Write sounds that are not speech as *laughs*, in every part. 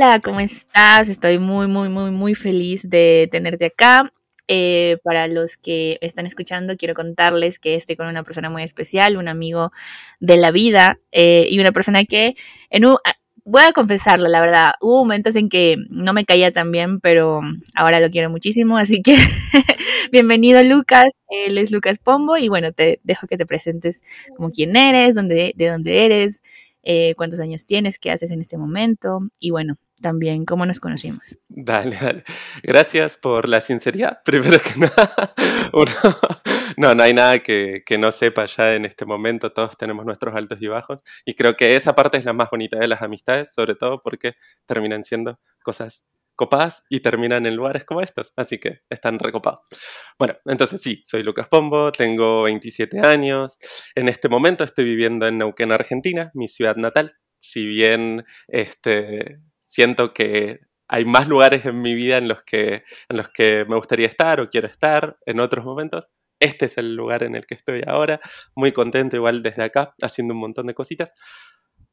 Hola, ¿cómo estás? Estoy muy, muy, muy, muy feliz de tenerte acá. Eh, para los que están escuchando, quiero contarles que estoy con una persona muy especial, un amigo de la vida eh, y una persona que en un, ah, voy a confesarlo, la verdad, hubo momentos en que no me caía tan bien, pero ahora lo quiero muchísimo, así que *laughs* bienvenido Lucas, él es Lucas Pombo y bueno, te dejo que te presentes como quién eres, dónde, de dónde eres, eh, cuántos años tienes, qué haces en este momento y bueno, también cómo nos conocimos. Dale, dale. Gracias por la sinceridad. *laughs* Primero que nada, no, no hay nada que, que, no sepa ya en este momento. Todos tenemos nuestros altos y bajos. Y creo que esa parte es la más bonita de las amistades, sobre todo porque terminan siendo cosas copadas y terminan en lugares como estos. Así que están recopados. Bueno, entonces sí, soy Lucas Pombo, tengo 27 años. En este momento estoy viviendo en Neuquén, Argentina, mi ciudad natal. Si bien este, siento que hay más lugares en mi vida en los que, en los que me gustaría estar o quiero estar en otros momentos. Este es el lugar en el que estoy ahora, muy contento igual desde acá, haciendo un montón de cositas.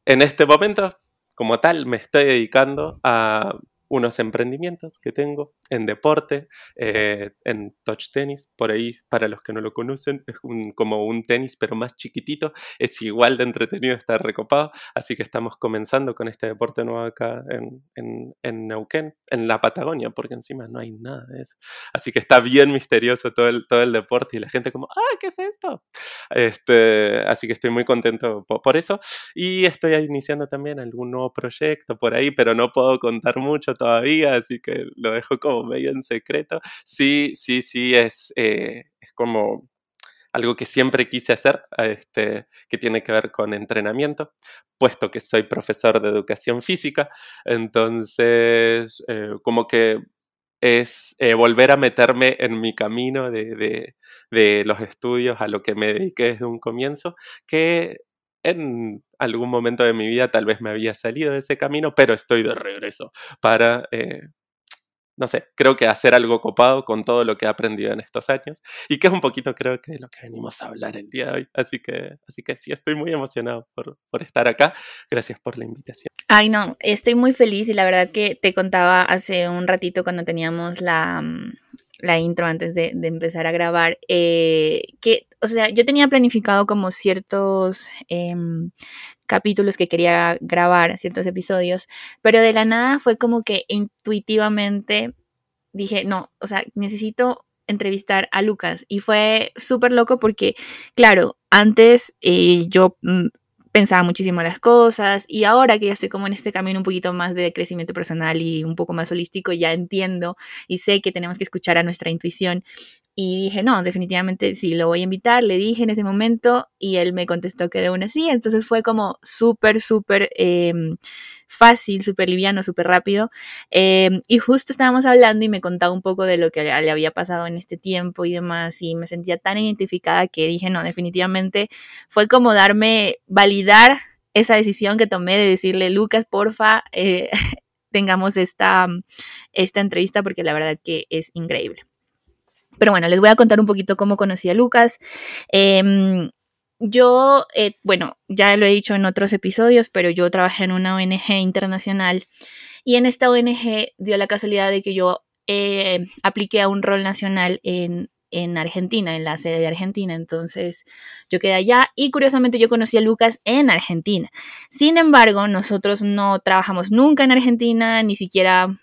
En este momento, como tal, me estoy dedicando a unos emprendimientos que tengo en deporte, eh, en touch tenis, por ahí para los que no lo conocen, es como un tenis pero más chiquitito, es igual de entretenido estar recopado, así que estamos comenzando con este deporte nuevo acá en, en, en, Neuquén, en la Patagonia, porque encima no hay nada de eso, así que está bien misterioso todo el, todo el deporte y la gente como, ah, ¿qué es esto? Este, así que estoy muy contento por, por eso. Y estoy iniciando también algún nuevo proyecto por ahí, pero no puedo contar mucho todavía, así que lo dejo como medio en secreto. Sí, sí, sí, es, eh, es como algo que siempre quise hacer, este, que tiene que ver con entrenamiento, puesto que soy profesor de educación física, entonces eh, como que es eh, volver a meterme en mi camino de, de, los estudios a lo que me dediqué desde un comienzo, que en algún momento de mi vida tal vez me había salido de ese camino, pero estoy de regreso para, no sé, creo que hacer algo copado con todo lo que he aprendido en estos años y que es un poquito creo que de lo que venimos a hablar el día de hoy. Así que, así que sí, estoy muy emocionado por, por estar acá. Gracias por la invitación. Ay, no, estoy muy feliz y la verdad que te contaba hace un ratito cuando teníamos la, mm, la intro antes de, empezar a grabar, eh, que, o sea, yo tenía planificado como ciertos eh, capítulos que quería grabar, ciertos episodios, pero de la nada fue como que intuitivamente dije, no, o sea, necesito entrevistar a Lucas y fue súper loco porque, claro, antes eh, yo mm, pensaba muchísimo las cosas y ahora que ya estoy como en este camino un poquito más de crecimiento personal y un poco más holístico, ya entiendo y sé que tenemos que escuchar a nuestra intuición. Y dije, no, definitivamente sí, lo voy a invitar. Le dije en ese momento y él me contestó que de una sí. Entonces fue como súper, súper eh, fácil, súper liviano, súper rápido. Eh, y justo estábamos hablando y me contaba un poco de lo que le había pasado en este tiempo y demás. Y me sentía tan identificada que dije, no, definitivamente fue como darme, validar esa decisión que tomé de decirle, Lucas, porfa, eh, *laughs* tengamos esta, esta entrevista porque la verdad que es increíble. Pero bueno, les voy a contar un poquito cómo conocí a Lucas. Eh, yo, eh, bueno, ya lo he dicho en otros episodios, pero yo trabajé en una ONG internacional y en esta ONG dio la casualidad de que yo eh, apliqué a un rol nacional en, en Argentina, en la sede de Argentina. Entonces yo quedé allá y curiosamente yo conocí a Lucas en Argentina. Sin embargo, nosotros no trabajamos nunca en Argentina, ni siquiera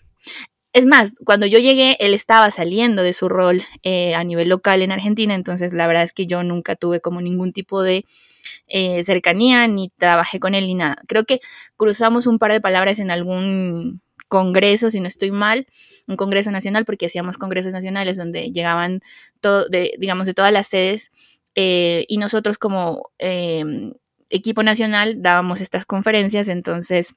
es más, cuando yo llegué, él estaba saliendo de su rol eh, a nivel local en Argentina, entonces la verdad es que yo nunca tuve como ningún tipo de eh, cercanía, ni trabajé con él ni nada. Creo que cruzamos un par de palabras en algún congreso, si no estoy mal, un congreso nacional, porque hacíamos congresos nacionales donde llegaban, todo, de, digamos, de todas las sedes, eh, y nosotros como em, equipo nacional dábamos estas conferencias, entonces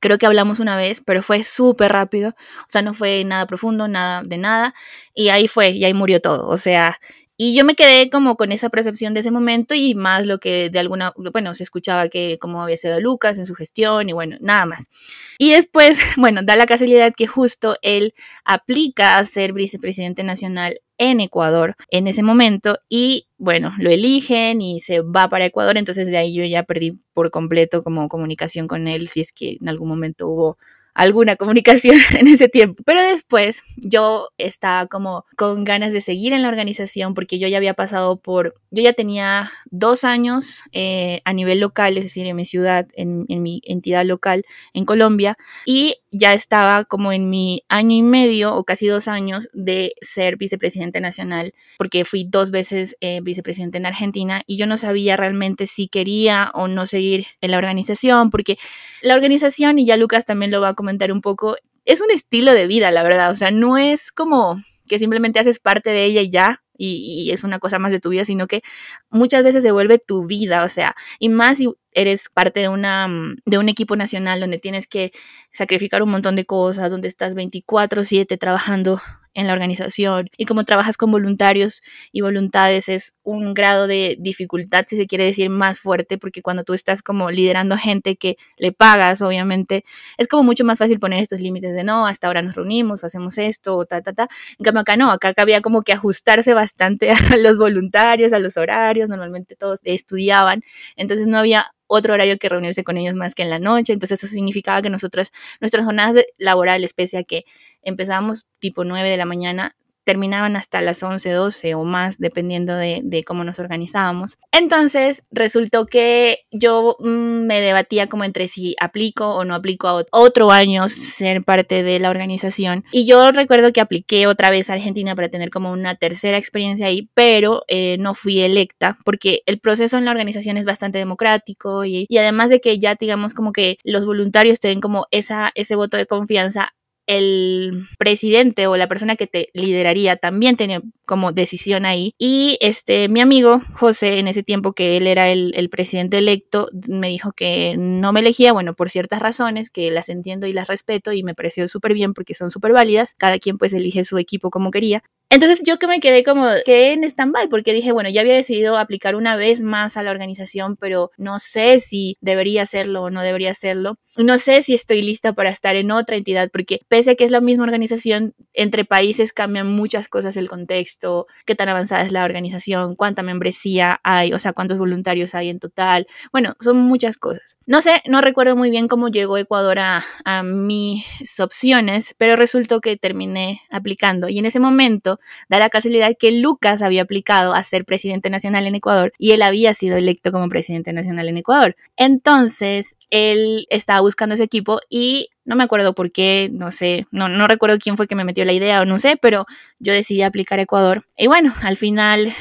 Creo que hablamos una vez, pero fue súper rápido. O sea, no fue nada profundo, nada de nada. Y ahí fue, y ahí murió todo. O sea, y yo me quedé como con esa percepción de ese momento y más lo que de alguna, bueno, se escuchaba que como había sido Lucas en su gestión y bueno, nada más. Y después, *laughs* bueno, da la casualidad que justo él aplica a ser vicepresidente nacional en Ecuador en ese momento y bueno, lo eligen y se va para Ecuador, entonces de ahí yo ya perdí por completo como comunicación con él si es que en algún momento hubo alguna comunicación *laughs* en ese tiempo. Pero después yo estaba como con ganas de seguir en la organización porque yo ya había pasado por, yo ya tenía dos años eh, a nivel local, es decir, en mi ciudad, en, en mi entidad local en Colombia, y ya estaba como en mi año y medio o casi dos años de ser vicepresidente nacional, porque fui dos veces eh, vicepresidente en Argentina y yo no sabía realmente si quería o no seguir en la organización, porque la organización, y ya Lucas también lo va a comentar un poco, es un estilo de vida, la verdad, o sea, no es como que simplemente haces parte de ella y ya, y, es una cosa más de tu vida, sino que muchas veces se vuelve tu vida, o sea, y más si eres parte de, una, de un equipo nacional donde tienes que sacrificar un montón de cosas, donde estás 24/7 trabajando en la organización y como trabajas con voluntarios y voluntades es un grado de dificultad, si se quiere decir, más fuerte, porque cuando tú estás como liderando gente que le pagas, obviamente, es como mucho más fácil poner estos límites de no, hasta ahora nos reunimos, hacemos esto, o ta, ta, ta. En cambio acá no, acá había como que ajustarse bastante *laughs* a los voluntarios, a los horarios, normalmente todos estudiaban, entonces no había otro horario que reunirse con ellos más que en la noche. Entonces eso significaba que nosotros, nuestras jornadas laborales, pese a que empezábamos tipo 9 de la mañana, terminaban hasta las 11, 12 o más, dependiendo de, cómo nos organizábamos. Entonces, resultó que yo mm, me debatía como entre si aplico o no aplico a otro año ser parte de la organización. Y yo recuerdo que apliqué otra vez a Argentina para tener como una tercera experiencia ahí, pero eh, no fui electa porque el proceso en la organización es bastante democrático y, y además de que ya digamos como que los voluntarios tienen como esa, ese voto de confianza el presidente o la persona que te lideraría también tenía como decisión ahí. Y este, mi amigo José, en ese tiempo que él era el, presidente electo, me dijo que no me elegía, bueno, por ciertas razones, que las entiendo y las respeto y me pareció súper bien porque son súper válidas. Cada quien pues elige su equipo como quería. Entonces yo que me quedé como, quedé en stand-by porque dije, bueno, ya había decidido aplicar una vez más a la organización, pero no sé si debería hacerlo o no debería hacerlo. No sé si estoy lista para estar en otra entidad porque pese a que es la misma organización, entre países cambian muchas cosas el contexto, qué tan avanzada es la organización, cuánta membresía hay, o sea, cuántos voluntarios hay en total. Bueno, son muchas cosas. No sé, no recuerdo muy bien cómo llegó Ecuador a, a mis opciones, pero resultó que terminé aplicando y en ese momento da la casualidad que Lucas había aplicado a ser presidente nacional en Ecuador y él había sido electo como presidente nacional en Ecuador. Entonces, él estaba buscando ese equipo y no me acuerdo por qué, no sé, no, no recuerdo quién fue que me metió la idea o no sé, pero yo decidí aplicar a Ecuador. Y bueno, al final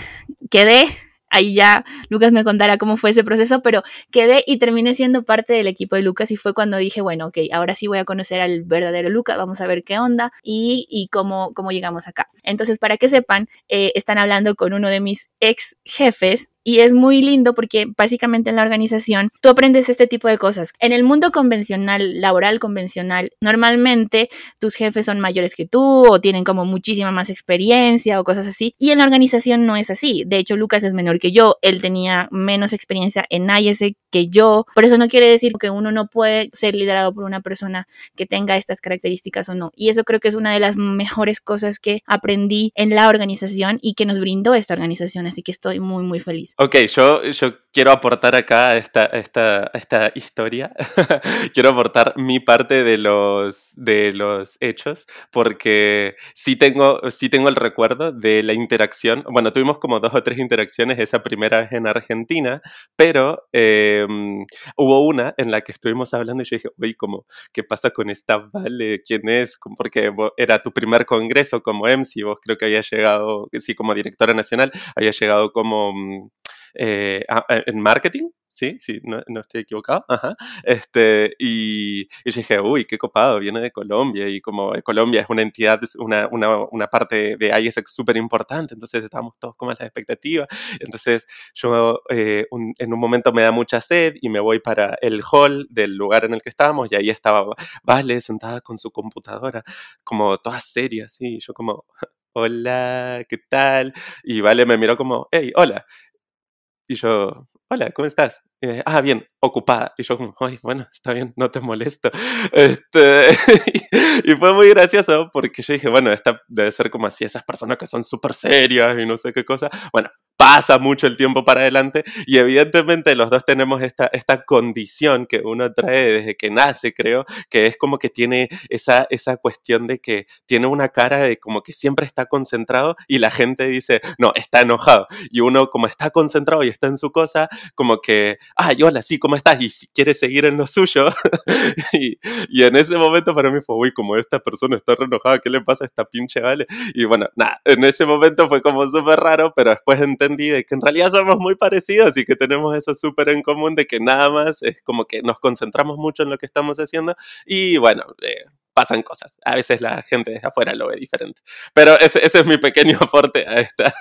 quedé ahí ya Lucas me contará cómo fue ese proceso, pero quedé y terminé siendo parte del equipo de Lucas y fue cuando dije, bueno, ok, ahora sí voy a conocer al verdadero Lucas, vamos a ver qué onda y, y cómo, cómo llegamos acá. Entonces, para que sepan, eh, están hablando con uno de mis ex jefes y es muy lindo porque básicamente en la organización tú aprendes este tipo de cosas. En el mundo convencional, laboral convencional, normalmente tus jefes son mayores que tú o tienen como muchísima más experiencia o cosas así. Y en la organización no es así. De hecho, Lucas es menor que yo. Él tenía menos experiencia en IS que yo. Pero eso no quiere decir que uno no puede ser liderado por una persona que tenga estas características o no. Y eso creo que es una de las mejores cosas que aprendí en la organización y que nos brindó esta organización. Así que estoy muy, muy feliz. *laughs* Ok, yo, yo quiero aportar acá esta, esta, esta historia. *laughs* quiero aportar mi parte de los, de los hechos, porque sí tengo, sí tengo el recuerdo de la interacción. Bueno, tuvimos como dos o tres interacciones esa primera vez en Argentina, pero em, hubo una en la que estuvimos hablando y yo dije, oye, como, ¿qué pasa con esta Vale? ¿Quién es? Porque era tu primer congreso como MC, vos creo que había llegado, sí, como directora nacional, había llegado como mm, eh, ah, eh, en marketing, sí, sí, no, no, estoy equivocado, ajá, este, y, y, dije, uy, qué copado, viene de Colombia, y como Colombia es una entidad, una, una, una parte de ahí es súper importante, entonces estábamos todos con las expectativas, entonces yo eh, en un momento me da mucha sed y me voy para el hall del lugar en el que estábamos, y ahí estaba Vale sentada con su computadora, como toda seria, así, yo como... Hola, ¿qué tal? Y Vale me miró como, hey, hola. Y yo, hola, ¿cómo estás? Ah, bien, ocupada. Y yo como, ay, bueno, está bien, no te molesto. *laughs* Este, *laughs* y, fue muy gracioso porque yo dije, bueno, esta debe ser como así, esas personas que son súper serias y no sé qué cosa. Bueno, pasa mucho el tiempo para adelante y evidentemente los dos tenemos esta, esta condición que uno trae desde que nace, creo, que es como que tiene esa, esa cuestión de que tiene una cara de como que siempre está concentrado y la gente dice, no, está enojado. Y uno como está concentrado y está en su cosa, como que, ay, hola, sí, ¿cómo estás? Y si quiere seguir en lo suyo. *laughs* y, en ese momento para mí fue, uy, como esta persona está re enojada, ¿qué le pasa a esta pinche vale? Y bueno, nada, en ese momento fue como súper raro, pero después entendí que en realidad somos muy parecidos y que tenemos eso súper en común de que nada más es como que nos concentramos mucho en lo que estamos haciendo y bueno, eh, pasan cosas. A veces la gente desde afuera lo ve diferente. Pero ese, ese es mi pequeño *laughs* aporte a esta,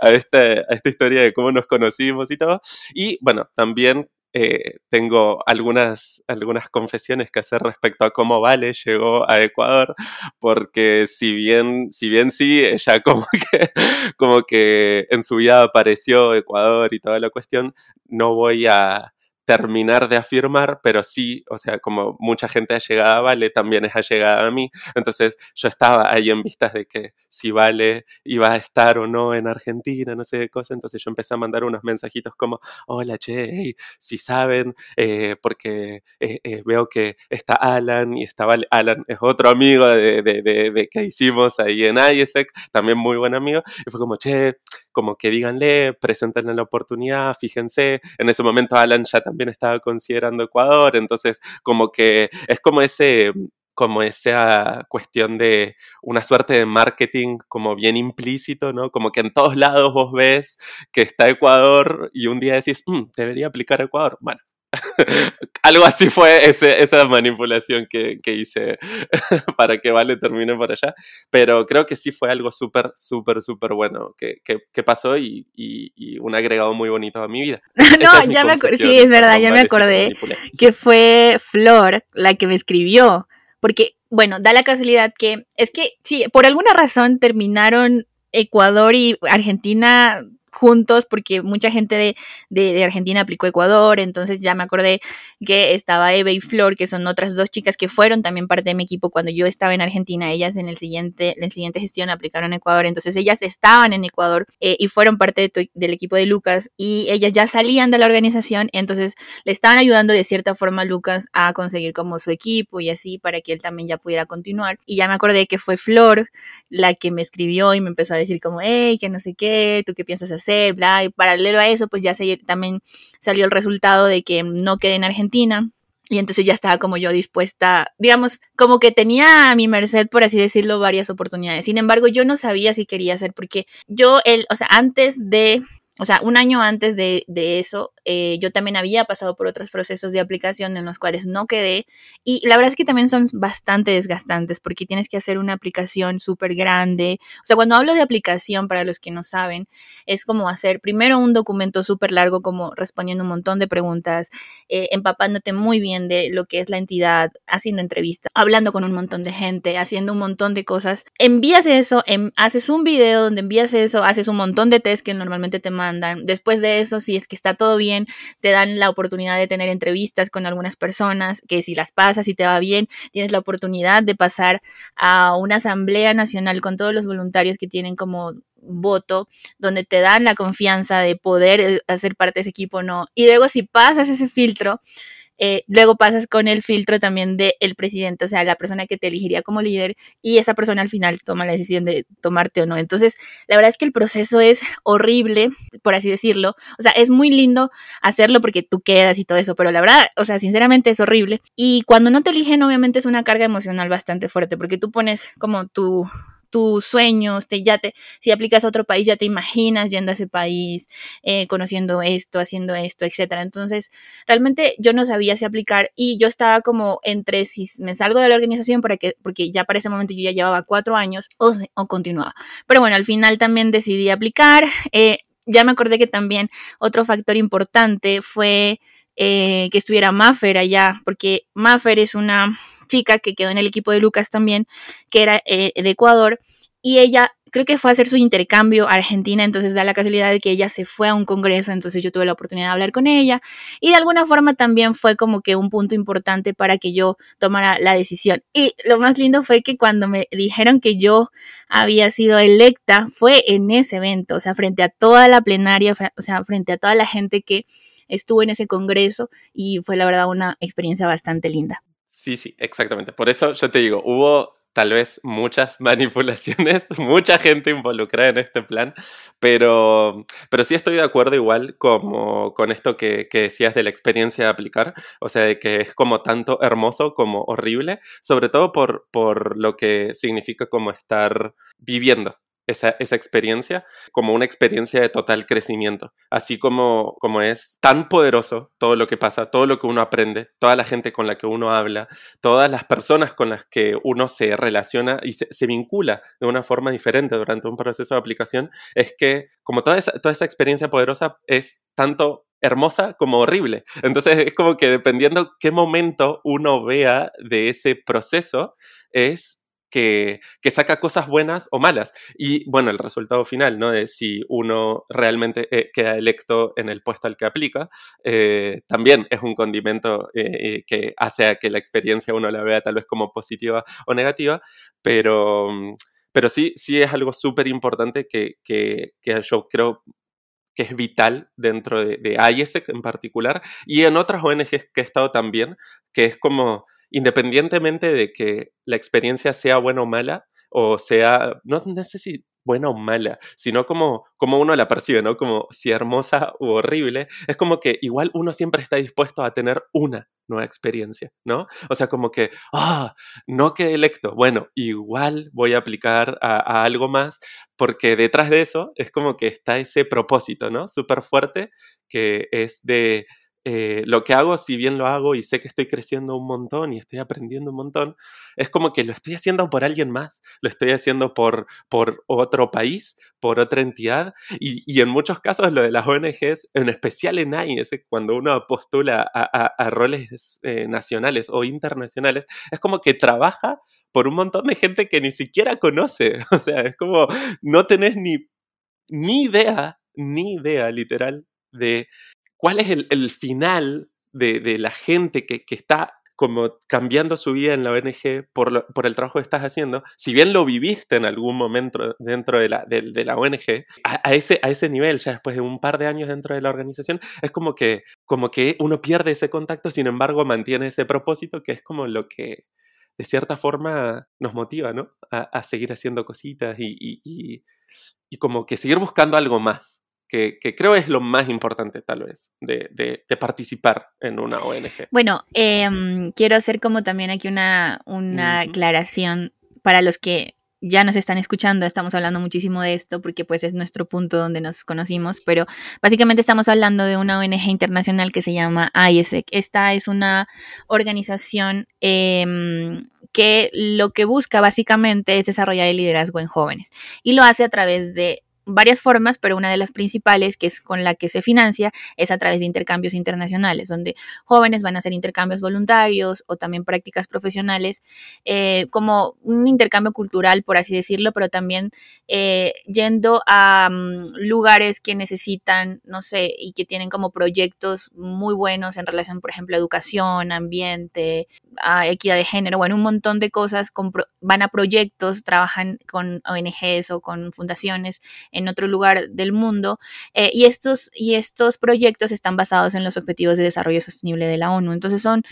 a, esta, a esta historia de cómo nos conocimos y todo. Y bueno, también eh, tengo algunas, algunas confesiones que hacer respecto a cómo Vale llegó a Ecuador, porque si bien, si bien sí, ella *laughs* como que, como que en su vida apareció Ecuador y toda la cuestión, no voy a, terminar de afirmar, pero sí, o sea, como mucha gente ha llegado a Vale, también es allegada a mí. Entonces yo estaba ahí en vistas de que si Vale iba a estar o no en Argentina, no sé qué cosa. Entonces yo empecé a mandar unos mensajitos como, hola, che, si saben, eh, porque eh, eh, veo que está Alan y está Vale. Alan es otro amigo de, de, de, que hicimos ahí en IESEC, también muy buen amigo. Y fue como, che, como que díganle, preséntenle la oportunidad, fíjense. En ese momento Alan ya también estaba considerando Ecuador, entonces como que es como ese como esa cuestión de una suerte de marketing como bien implícito, ¿no? Como que en todos lados vos ves que está Ecuador y un día decís, mm, debería aplicar Ecuador. Bueno, *laughs* algo así fue esa manipulación que, hice *laughs* para que Vale termine por allá. Pero creo que sí fue algo súper, súper, súper bueno que, pasó y, un agregado muy bonito a mi vida. *laughs* no, ya me acordé, sí, es verdad, ya me acordé que fue Flor la que me escribió. Porque, bueno, da la casualidad que es que, sí, por alguna razón terminaron Ecuador y Argentina juntos porque mucha gente de, de, Argentina aplicó Ecuador, entonces ya me acordé que estaba Eva y Flor, que son otras dos chicas que fueron también parte de mi equipo cuando yo estaba en Argentina, ellas en el siguiente, la siguiente gestión aplicaron Ecuador, entonces ellas estaban en Ecuador eh, y fueron parte del equipo de Lucas y ellas ya salían de la organización, entonces le estaban ayudando de cierta forma a Lucas a conseguir como su equipo y así para que él también ya pudiera continuar. Y ya me acordé que fue Flor la que me escribió y me empezó a decir como, hey, que no sé qué, tú qué piensas hacer hacer, bla, y paralelo a eso, pues ya se, también salió el resultado de que no quedé en Argentina. Y entonces ya estaba como yo dispuesta, digamos, como que tenía a mi merced, por así decirlo, varias oportunidades. Sin embargo, yo no sabía si quería hacer, porque yo, el, o sea, antes de o sea, un año antes de, de eso, eh, yo también había pasado por otros procesos de aplicación en los cuales no quedé. Y la verdad es que también son bastante desgastantes porque tienes que hacer una aplicación súper grande. O sea, cuando hablo de aplicación, para los que no saben, es como hacer primero un documento súper largo, como respondiendo un montón de preguntas, eh, empapándote muy bien de lo que es la entidad, haciendo entrevistas, hablando con un montón de gente, haciendo un montón de cosas. Envías eso, haces un video donde envías eso, haces un montón de test que normalmente te Después de eso, si es que está todo bien, te dan la oportunidad de tener entrevistas con algunas personas, que si las pasas y te va bien, tienes la oportunidad de pasar a una asamblea nacional con todos los voluntarios que tienen como voto, donde te dan la confianza de poder eh, hacer parte de ese equipo o no. Y luego si pasas ese filtro, eh, luego pasas con el filtro también del presidente, o sea, la persona que te elegiría como líder y esa persona al final toma la decisión de tomarte o no. Entonces, la verdad es que el proceso es horrible, por así decirlo. O sea, es muy lindo hacerlo porque tú quedas y todo eso, pero la verdad, o sea, sinceramente es horrible. Y cuando no te eligen, obviamente es una carga emocional bastante fuerte porque tú pones como tu tus sueños, te, ya te, si aplicas a otro país, ya te imaginas yendo a ese país, eh, conociendo esto, haciendo esto, etcétera. Entonces, realmente yo no sabía si aplicar y yo estaba como entre si me salgo de la organización para que, porque ya para ese momento yo ya llevaba cuatro años o, o continuaba. Pero bueno, al final también decidí aplicar. Eh, ya me acordé que también otro factor importante fue eh, que estuviera Maffer allá, porque Maffer es una chica que quedó en el equipo de Lucas también, que era eh, de Ecuador, y ella creo que fue a hacer su intercambio a Argentina, entonces da la casualidad de que ella se fue a un congreso, entonces yo tuve la oportunidad de hablar con ella y de alguna forma también fue como que un punto importante para que yo tomara la decisión. Y lo más lindo fue que cuando me dijeron que yo había sido electa fue en ese evento, o sea, frente a toda la plenaria, o sea, frente a toda la gente que estuvo en ese congreso y fue la verdad una experiencia bastante linda. Sí, sí, exactamente. Por eso yo te digo, hubo tal vez muchas *laughs* manipulaciones, mucha gente involucrada en este plan, pero, pero sí estoy de acuerdo igual como con esto que, que, decías de la experiencia de aplicar, o sea, de que es como tanto hermoso como horrible, sobre todo por, por lo que significa como estar viviendo esa, esa, experiencia como una experiencia de total crecimiento. Así como, como es tan poderoso todo lo que pasa, todo lo que uno aprende, toda la gente con la que uno habla, todas las personas con las que uno se relaciona y se, vincula de una forma diferente durante un proceso de aplicación, es que como toda esa, toda esa experiencia poderosa es tanto hermosa como horrible. Entonces es como que dependiendo qué momento uno vea de ese proceso, es que, saca cosas buenas o malas. Y bueno, el resultado final, ¿no? De si uno realmente eh, queda electo en el puesto al que aplica, eh, también es un condimento eh, que hace a que la experiencia uno la vea tal vez como positiva o negativa, pero, pero sí, sí es algo súper importante que, que yo creo que es vital dentro de, de IESEC en particular y en otras ONGs que he estado también, que es como independientemente de que la experiencia sea buena o mala, o sea, no, si buena o mala, sino como, como uno la percibe, ¿no? Como si hermosa u horrible, es como que igual uno siempre está dispuesto a tener una nueva experiencia, ¿no? O sea, como que, ah, no quedé electo, bueno, igual voy a aplicar a, a, algo más, porque detrás de eso es como que está ese propósito, ¿no? Súper fuerte, que es de eh, lo que hago, si bien lo hago y sé que estoy creciendo un montón y estoy aprendiendo un montón, es como que lo estoy haciendo por alguien más, lo estoy haciendo por, por otro país, por otra entidad y, y en muchos casos lo de las ONGs, en especial en AIS, cuando uno postula a roles eh, nacionales o internacionales, es como que trabaja por un montón de gente que ni siquiera conoce, *laughs* o sea, es como no tenés ni, ni idea, ni idea literal de cuál es el, final de, la gente que, está como cambiando su vida en la ONG por, el trabajo que estás haciendo, si bien lo viviste en algún momento dentro de la, ONG, a, ese, a ese nivel, ya después de un par de años dentro de la organización, es como que, como que uno pierde ese contacto, sin embargo mantiene ese propósito que es como lo que de cierta forma nos motiva, ¿no? A, seguir haciendo cositas y como que seguir buscando algo más que, que, creo es lo más importante tal vez de, de, de participar en una ONG. Bueno, eh, quiero hacer como también aquí una, una uh -huh. aclaración para los que ya nos están escuchando, estamos hablando muchísimo de esto porque pues es nuestro punto donde nos conocimos, pero básicamente estamos hablando de una ONG internacional que se llama IESEC. Esta es una organización eh, que lo que busca básicamente es desarrollar el liderazgo en jóvenes y lo hace a través de varias formas, pero una de las principales, que es con la que se financia, es a través de intercambios internacionales, donde jóvenes van a hacer intercambios voluntarios o también prácticas profesionales, eh, como un intercambio cultural, por así decirlo, pero también eh, yendo a um, lugares que necesitan, no sé, y que tienen como proyectos muy buenos en relación, por ejemplo, a educación, ambiente, a equidad de género, bueno, un montón de cosas, con, van a proyectos, trabajan con ONGs o con fundaciones en otro lugar del mundo. Eh, y, estos, y estos proyectos están basados en los Objetivos de Desarrollo Sostenible de la ONU. Entonces son,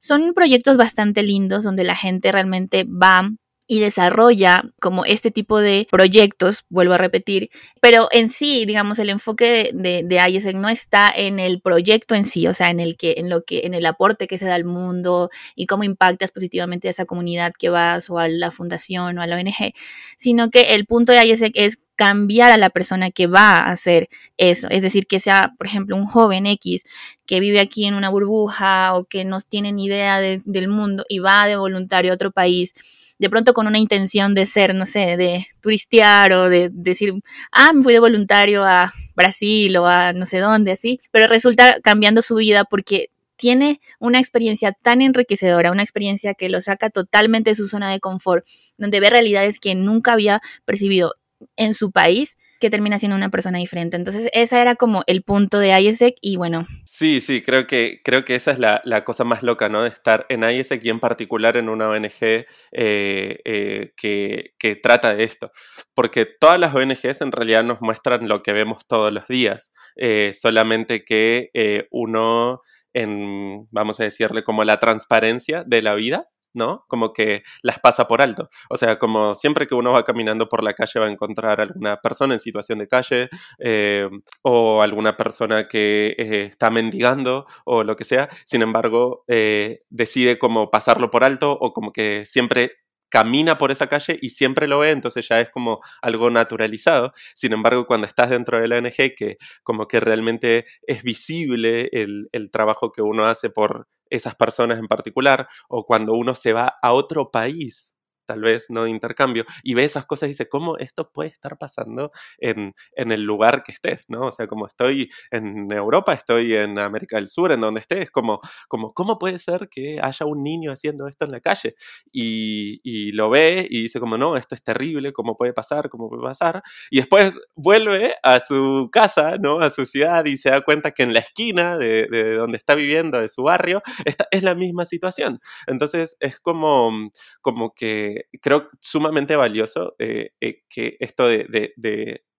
son proyectos bastante lindos donde la gente realmente va y desarrolla como este tipo de proyectos, vuelvo a repetir, pero en sí, digamos, el enfoque de, de, IESEC no está en el proyecto en sí, o sea, en el que, en lo que, en el aporte que se da al mundo y cómo impactas positivamente a esa comunidad que vas o a la fundación o a la ONG, sino que el punto de IESEC es cambiar a la persona que va a hacer eso. Es decir, que sea, por ejemplo, un joven X que vive aquí en una burbuja o que no tiene ni idea de, del mundo y va de voluntario a otro país, de pronto con una intención de ser, no sé, de turistear o de, de decir, ah, me fui de voluntario a Brasil o a no sé dónde, así, pero resulta cambiando su vida porque tiene una experiencia tan enriquecedora, una experiencia que lo saca totalmente de su zona de confort, donde ve realidades que nunca había percibido en su país que termina siendo una persona diferente. Entonces, esa era como el punto de ISEC y bueno. Sí, sí, creo que, creo que esa es la, cosa más loca, ¿no? De estar en ISEC y en particular en una ONG eh, eh, que, que, trata de esto. Porque todas las ONGs en realidad nos muestran lo que vemos todos los días, eh, solamente que uno en, vamos a decirle, como la transparencia de la vida, ¿no? Como que las pasa por alto. O sea, como siempre que uno va caminando por la calle va a encontrar alguna persona en situación de calle eh, o alguna persona que eh, está mendigando o lo que sea. Sin embargo, eh, decide como pasarlo por alto o como que siempre camina por esa calle y siempre lo ve, entonces ya es como algo naturalizado. Sin embargo, cuando estás dentro de la ONG, que como que realmente es visible el, el trabajo que uno hace por esas personas en particular, o cuando uno se va a otro país tal vez no de intercambio, y ve esas cosas y dice, ¿cómo esto puede estar pasando en, en, el lugar que estés? ¿no? O sea, como estoy en Europa, estoy en América del Sur, en donde estés, como, como ¿cómo puede ser que haya un niño haciendo esto en la calle? Y, y, lo ve y dice como, no, esto es terrible, ¿cómo puede pasar? ¿Cómo puede pasar? Y después vuelve a su casa, ¿no? A su ciudad y se da cuenta que en la esquina de, de donde está viviendo, de su barrio, esta es la misma situación. Entonces es como, como que creo sumamente valioso eh, eh, que esto de,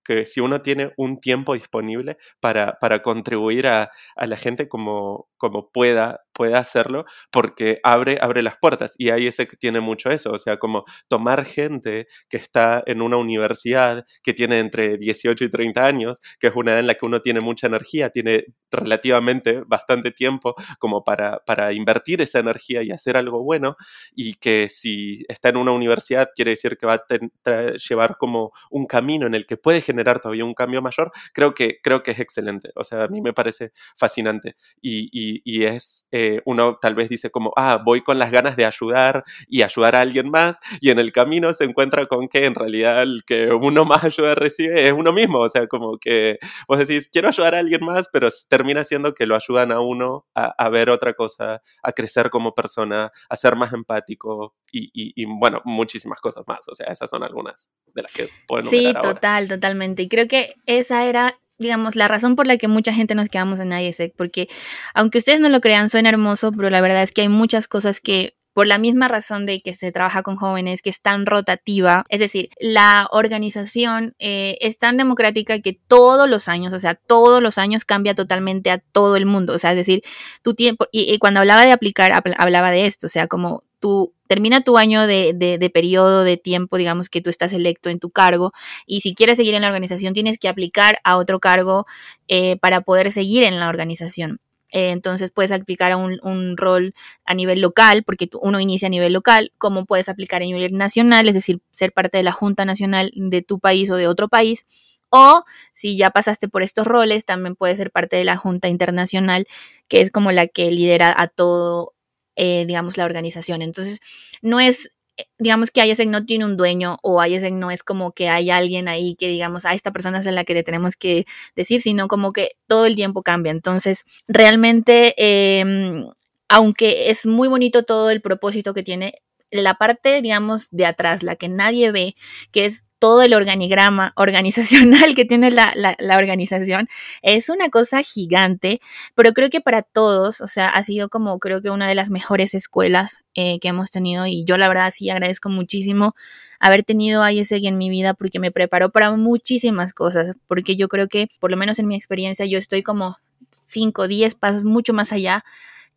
que si uno tiene un tiempo disponible para, para contribuir a, la gente como, como pueda, pueda hacerlo, porque abre, abre las puertas. Y ahí ese tiene mucho eso, o sea, como tomar gente que está en una universidad que tiene entre 18 y 30 años, que es una edad en la que uno tiene mucha energía, tiene relativamente bastante tiempo como para, para invertir esa energía y hacer algo bueno, y que si está en una universidad quiere decir que va a llevar como un camino en el que puede generar todavía un cambio mayor, creo que, creo que es excelente. O sea, a mí me parece fascinante. y y, es, eh, uno tal vez dice como, ah, voy con las ganas de ayudar y ayudar a alguien más, y en el camino se encuentra con que en realidad el que uno más ayuda recibe es uno mismo, o sea, como que vos decís, quiero ayudar a alguien más, pero termina siendo que lo ayudan a uno a, ver otra cosa, a crecer como persona, a ser más empático y, y, bueno, muchísimas cosas más, o sea, esas son algunas de las que puedo Sí, total, totalmente, y creo que esa era digamos, la razón por la que mucha gente nos quedamos en ISEC, porque aunque ustedes no lo crean, suena hermoso, pero la verdad es que hay muchas cosas que por la misma razón de que se trabaja con jóvenes, que es tan rotativa, es decir, la organización eh, es tan democrática que todos los años, o sea, todos los años cambia totalmente a todo el mundo, o sea, es decir, tu tiempo, y, cuando hablaba de aplicar, hablaba de esto, o sea, como tú termina tu año de, de, periodo de tiempo, digamos que tú estás electo en tu cargo y si quieres seguir en la organización tienes que aplicar a otro cargo eh, para poder seguir en la organización. Eh, entonces puedes aplicar a un, rol a nivel local, porque uno inicia a nivel local, como puedes aplicar a nivel nacional, es decir, ser parte de la Junta Nacional de tu país o de otro país. O si ya pasaste por estos roles, también puedes ser parte de la Junta Internacional, que es como la que lidera a todo eh, digamos, la organización. Entonces, no es, digamos que ISEC no tiene un dueño o ISEC no es como que hay alguien ahí que digamos, a esta persona es la que le tenemos que decir, sino como que todo el tiempo cambia. Entonces, realmente, em, aunque es muy bonito todo el propósito que tiene, la parte, digamos, de atrás, la que nadie ve, que es todo el organigrama *laughs* organizacional que tiene la, organización, es una cosa gigante, pero creo que para todos, o sea, ha sido como creo que una de las mejores escuelas eh, que hemos tenido y yo la verdad sí agradezco muchísimo haber tenido a ISEG en mi vida porque me preparó para muchísimas cosas, porque yo creo que por lo menos en mi experiencia yo estoy como 5, 10 pasos mucho más allá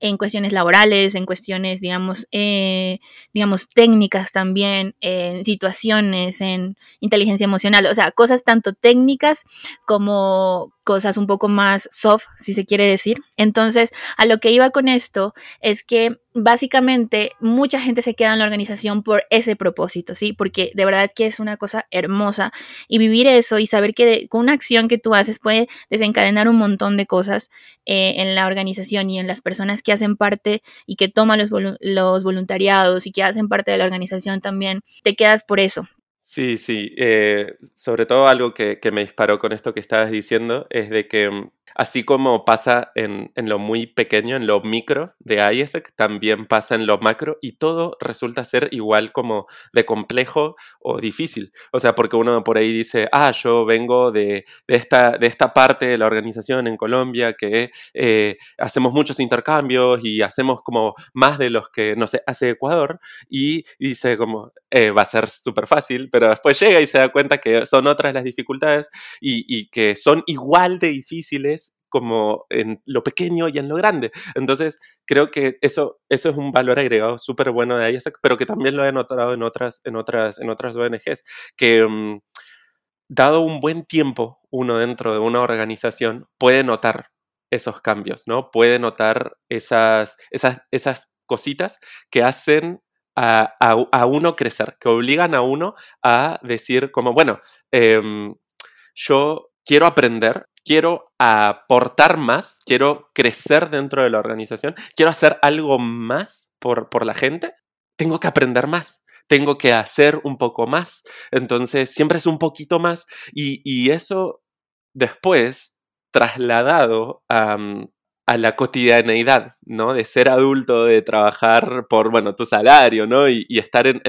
en cuestiones laborales, en cuestiones, digamos, eh, digamos, técnicas también, en situaciones, en inteligencia emocional, o sea, cosas tanto técnicas como cosas un poco más soft, si se quiere decir. Entonces, a lo que iba con esto es que básicamente mucha gente se queda en la organización por ese propósito, ¿sí? Porque de verdad que es una cosa hermosa y vivir eso y saber que con una acción que tú haces puede desencadenar un montón de cosas eh, en la organización y en las personas que hacen parte y que toman los, los voluntariados y que hacen parte de la organización también, te quedas por eso, Sí, sí. Eh, sobre todo algo que, que, me disparó con esto que estabas diciendo es de que mm, así como pasa en, en, lo muy pequeño, en lo micro de ISEC, también pasa en lo macro y todo resulta ser igual como de complejo o difícil. O sea, porque uno por ahí dice, ah, yo vengo de, de esta, de esta parte de la organización en Colombia que eh, hacemos muchos intercambios y hacemos como más de los que, no sé, hace Ecuador y, dice como, eh, va a ser súper fácil pero después llega y se da cuenta que son otras las dificultades y, que son igual de difíciles como en lo pequeño y en lo grande. Entonces, creo que eso, eso es un valor agregado súper bueno de ISAC, pero que también lo he notado en otras, en otras, en otras ONGs, que mm, dado un buen tiempo uno dentro de una organización puede notar esos cambios, ¿no? Puede notar esas, esas, esas cositas que hacen a, uno crecer, que obligan a uno a decir como, bueno, em, yo quiero aprender, quiero aportar más, quiero crecer dentro de la organización, quiero hacer algo más por, por la gente, tengo que aprender más tengo que hacer un poco más. Entonces, siempre es un poquito más. Y, y eso después, trasladado a, a la cotidianeidad, ¿no? De ser adulto, de trabajar por, bueno, tu salario, ¿no? Y, estar en,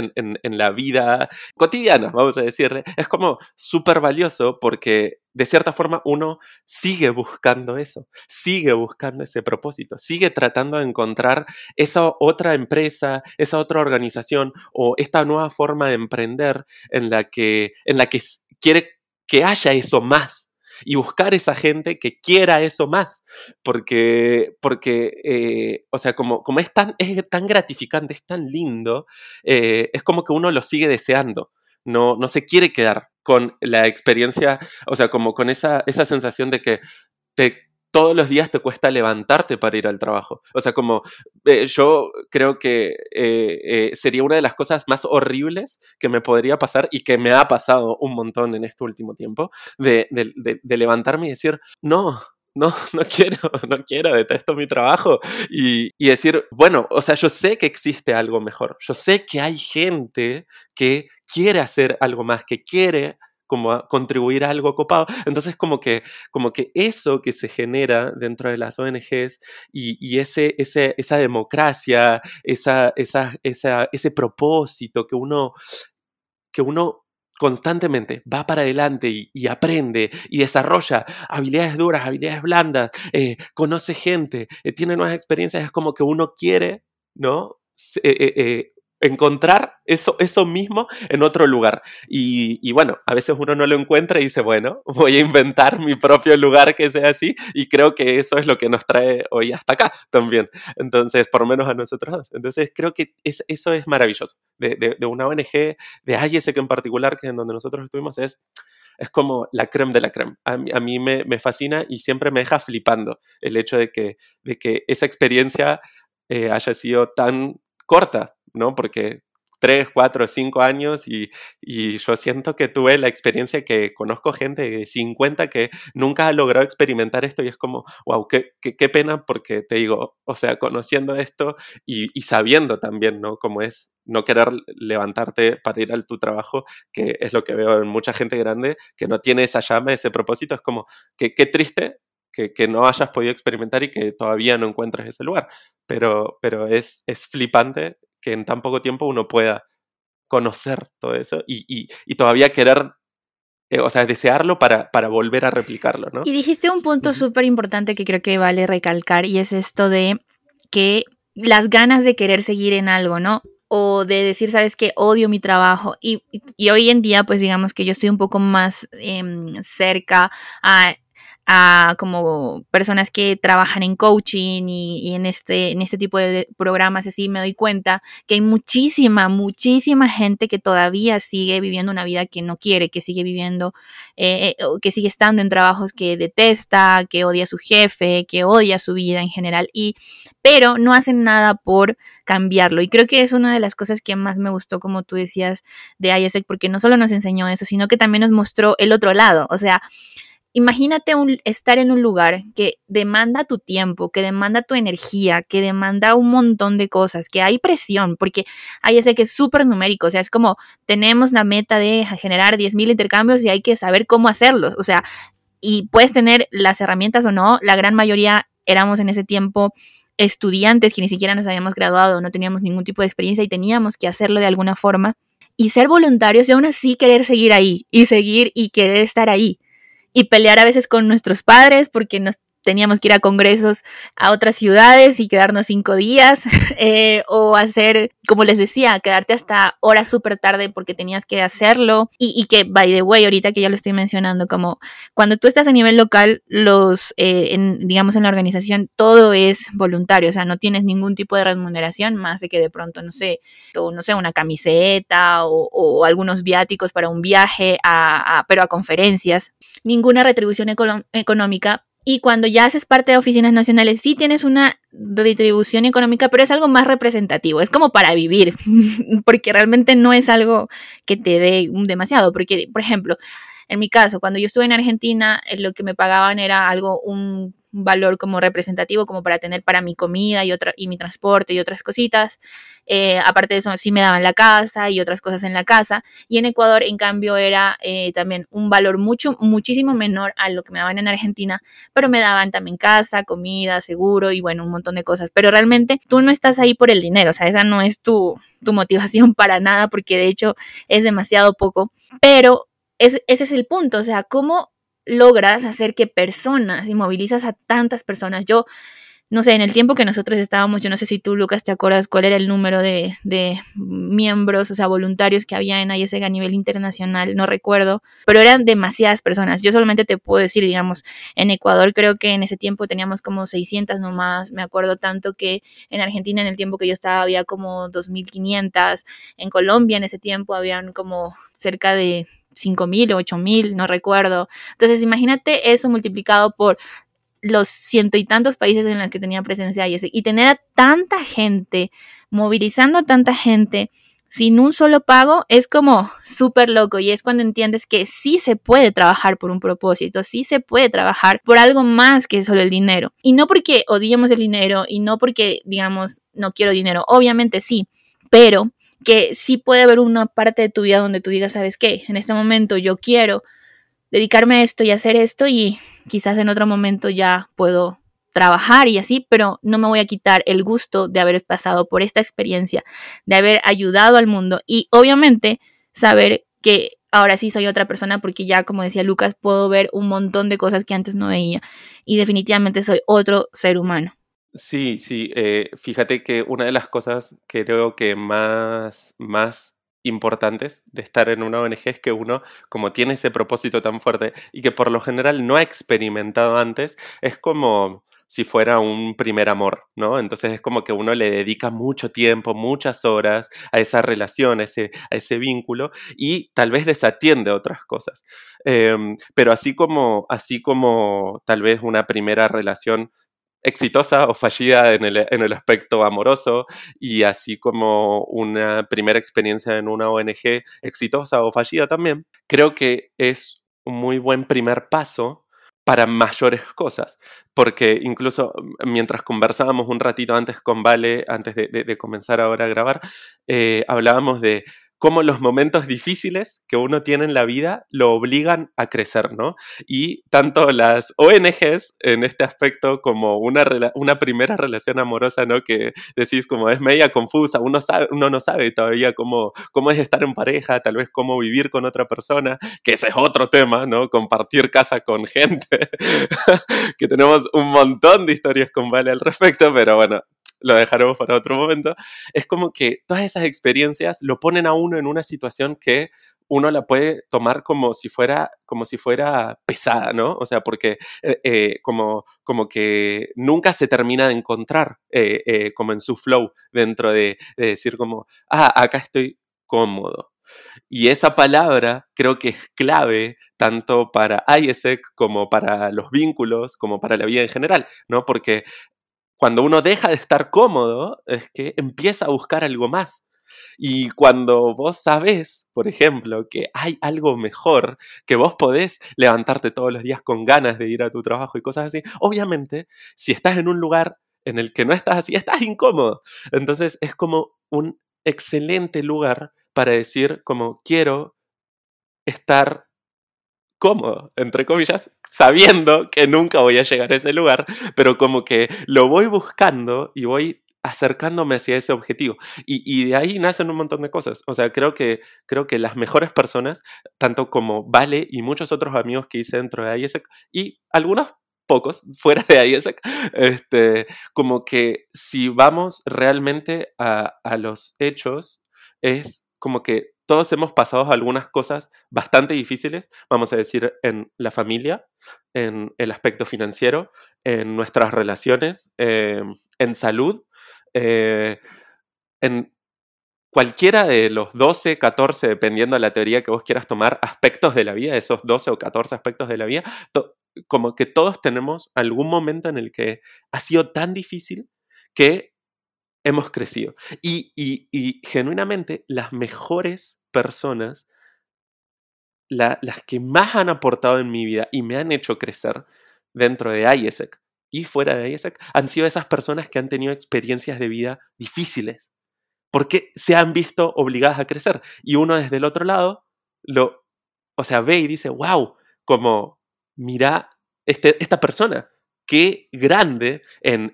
la vida cotidiana, vamos a decirle. Es como súper valioso porque de cierta forma uno sigue buscando eso, sigue buscando ese propósito, sigue tratando de encontrar esa otra empresa, esa otra organización o esta nueva forma de emprender en la que, en la que quiere que haya eso más y buscar esa gente que quiera eso más, porque, porque eh, o sea, como, como es, tan, es tan gratificante, es tan lindo, eh, es como que uno lo sigue deseando, no, no se quiere quedar con la experiencia, o sea, como con esa, esa sensación de que te todos los días te cuesta levantarte para ir al trabajo. O sea, como eh, yo creo que eh, eh, sería una de las cosas más horribles que me podría pasar y que me ha pasado un montón en este último tiempo, de, levantarme y decir, no, no, *laughs* no quiero, no quiero, detesto mi trabajo. Y, y, decir, bueno, o sea, yo sé que existe algo mejor, yo sé que hay gente que quiere hacer algo más, que quiere como a contribuir a algo copado. Entonces, como que, como que eso que se genera dentro de las ONGs y, ese, ese, esa democracia, esa, esa, esa, ese propósito que uno, que uno constantemente va para adelante y, aprende y desarrolla habilidades duras, habilidades blandas, eh, conoce gente, eh, tiene nuevas experiencias, es como que uno quiere, ¿no? Eh, encontrar eso, eso mismo en otro lugar. Y, bueno, a veces uno no lo encuentra y dice, bueno, *laughs* voy a inventar mi propio lugar que sea así y creo que eso es lo que nos trae hoy hasta acá también. Entonces, por lo menos a nosotros Entonces, creo que es, eso es maravilloso de, de, una ONG, de ISEC en particular, que en donde nosotros estuvimos, es es como la creme de la creme. A mí, me, me, fascina y siempre me deja flipando el hecho de que, de que esa experiencia eh, haya sido tan corta, ¿no? Porque tres, cuatro, cinco años y, y, yo siento que tuve la experiencia que conozco gente de 50 que nunca ha logrado experimentar esto y es como, wow, qué, qué, pena porque te digo, o sea, conociendo esto y, y, sabiendo también, ¿no? Cómo es no querer levantarte para ir a tu trabajo, que es lo que veo en mucha gente grande, que no tiene esa llama, ese propósito, es como, que, qué triste que, que, no hayas podido experimentar y que todavía no encuentres ese lugar. Pero, pero es, es flipante que en tan poco tiempo uno pueda conocer todo eso y, todavía querer, eh, o sea, desearlo para, para, volver a replicarlo, ¿no? Y dijiste un punto súper importante que creo que vale recalcar y es esto de que las ganas de querer seguir en algo, ¿no? O de decir, sabes que odio mi trabajo. Y, y, hoy en día, pues digamos que yo estoy un poco más em, cerca a a como personas que trabajan en coaching y, en, este, en este tipo de programas así, me doy cuenta que hay muchísima, muchísima gente que todavía sigue viviendo una vida que no quiere, que sigue viviendo, eh, eh, que sigue estando en trabajos que detesta, que odia a su jefe, que odia su vida en general, y, pero no hacen nada por cambiarlo. Y creo que es una de las cosas que más me gustó, como tú decías, de ISEC, porque no solo nos enseñó eso, sino que también nos mostró el otro lado. O sea, imagínate un, estar en un lugar que demanda tu tiempo, que demanda tu energía, que demanda un montón de cosas, que hay presión, porque hay ese que es súper numérico, o sea, es como tenemos la meta de generar 10.000 intercambios y hay que saber cómo hacerlos, o sea, y puedes tener las herramientas o no, la gran mayoría éramos en ese tiempo estudiantes que ni siquiera nos habíamos graduado, no teníamos ningún tipo de experiencia y teníamos que hacerlo de alguna forma. Y ser voluntarios y aún así querer seguir ahí y seguir y querer estar ahí. Y pelear a veces con nuestros padres porque nos teníamos que ir a congresos a otras ciudades y quedarnos cinco días, *laughs* eh, o hacer, como les decía, quedarte hasta horas súper tarde porque tenías que hacerlo. Y, que, by the way, ahorita que ya lo estoy mencionando, como cuando tú estás a nivel local, los, eh, en, digamos, en la organización, todo es voluntario, o sea, no tienes ningún tipo de remuneración más de que de pronto, no sé, no sé, una camiseta o, algunos viáticos para un viaje, a, pero a conferencias. Ninguna retribución económica, y cuando ya haces parte de oficinas nacionales, sí tienes una distribución económica, pero es algo más representativo, es como para vivir, *laughs* porque realmente no es algo que te dé demasiado, porque, por ejemplo, en mi caso, cuando yo estuve en Argentina, eh, lo que me pagaban era algo, un valor como representativo, como para tener para mi comida y, otra, y mi transporte y otras cositas. Eh, aparte de eso, sí me daban la casa y otras cosas en la casa. Y en Ecuador, en cambio, era eh, también un valor mucho, muchísimo menor a lo que me daban en Argentina, pero me daban también casa, comida, seguro y bueno, un montón de cosas. Pero realmente tú no estás ahí por el dinero, o sea, esa no es tu, tu motivación para nada, porque de hecho es demasiado poco. Pero ese es el punto, o sea, cómo logras hacer que personas y movilizas a tantas personas. Yo, no sé, en el tiempo que nosotros estábamos, yo no sé si tú, Lucas, te acuerdas cuál era el número de, de miembros, o sea, voluntarios que había en ISEG a nivel internacional, no recuerdo, pero eran demasiadas personas. Yo solamente te puedo decir, digamos, en Ecuador creo que en ese tiempo teníamos como 600 nomás, me acuerdo tanto que en Argentina en el tiempo que yo estaba había como 2.500, en Colombia en ese tiempo habían como cerca de 5.000 o 8.000, no recuerdo. Entonces, imagínate eso multiplicado por los ciento y tantos países en los que tenía presencia y, y tener a tanta gente, movilizando a tanta gente sin un solo pago, es como súper loco y es cuando entiendes que sí se puede trabajar por un propósito, sí se puede trabajar por algo más que solo el dinero. Y no porque odiemos el dinero y no porque, digamos, no quiero dinero, obviamente sí, pero que sí puede haber una parte de tu vida donde tú digas, ¿sabes qué? En este momento yo quiero dedicarme a esto y hacer esto y quizás en otro momento ya puedo trabajar y así, pero no me voy a quitar el gusto de haber pasado por esta experiencia, de haber ayudado al mundo y obviamente saber que ahora sí soy otra persona porque ya, como decía Lucas, puedo ver un montón de cosas que antes no veía y definitivamente soy otro ser humano. Sí, sí, eh, fíjate que una de las cosas que creo que más, más importantes de estar en una ONG es que uno, como tiene ese propósito tan fuerte y que por lo general no ha experimentado antes, es como si fuera un primer amor, ¿no? Entonces es como que uno le dedica mucho tiempo, muchas horas a esa relación, a ese, a ese vínculo y tal vez desatiende otras cosas. Em, pero así como, así como tal vez una primera relación exitosa o fallida en el, aspecto amoroso y así como una primera experiencia en una ONG exitosa o fallida también, creo que es un muy buen primer paso para mayores cosas, porque incluso mm, mientras conversábamos un ratito antes con Vale, antes de, comenzar ahora a grabar, eh, hablábamos de cómo los momentos difíciles que uno tiene en la vida lo obligan a crecer, ¿no? Y tanto las ONGs en este aspecto como una, primera relación amorosa, ¿no? Que decís como es media confusa, uno no sabe todavía cómo, cómo es estar en pareja, tal vez cómo vivir con otra persona, que ese es otro tema, ¿no? Compartir casa con gente, *laughs* que tenemos un montón de historias con Vale al respecto, pero bueno, lo dejaremos para otro momento, es como que todas esas experiencias lo ponen a uno en una situación que uno la puede tomar como si fuera, como si fuera pesada, ¿no? O sea, porque eh, eh, como, como que nunca se termina de encontrar eh, como en su flow dentro de, de decir como, ah, acá estoy cómodo. Y esa palabra creo que es clave tanto para ISEC como para los vínculos, como para la vida en general, ¿no? Porque cuando uno deja de estar cómodo, es que empieza a buscar algo más. Y cuando vos sabés, por ejemplo, que hay algo mejor, que vos podés levantarte todos los días con ganas de ir a tu trabajo y cosas así, obviamente, si estás en un lugar en el que no estás así, estás incómodo. Entonces es como un excelente lugar para decir como quiero estar cómodo, entre comillas, sabiendo que nunca voy a llegar a ese lugar, pero como que lo voy buscando y voy acercándome hacia ese objetivo. Y, de ahí nacen un montón de cosas. O sea, creo que, creo que las mejores personas, tanto como Vale y muchos otros amigos que hice dentro de IESEC, y algunos pocos *laughs* fuera de IESEC, este, como que si vamos realmente a, a los hechos, es como que todos hemos pasado algunas cosas bastante difíciles, vamos a decir, en la familia, en el aspecto financiero, en nuestras relaciones, eh, en salud, eh, en cualquiera de los 12, 14, dependiendo de la teoría que vos quieras tomar, aspectos de la vida, esos 12 o 14 aspectos de la vida, como que todos tenemos algún momento en el que ha sido tan difícil que hemos crecido. Y, y, genuinamente las mejores personas, las que más han aportado en mi vida y me han hecho crecer dentro de IESEC y fuera de IESEC, han sido esas personas que han tenido experiencias de vida difíciles, porque se han visto obligadas a crecer. Y uno desde el otro lado, lo, o sea, ve y dice, wow, como, mira este, esta persona qué grande en,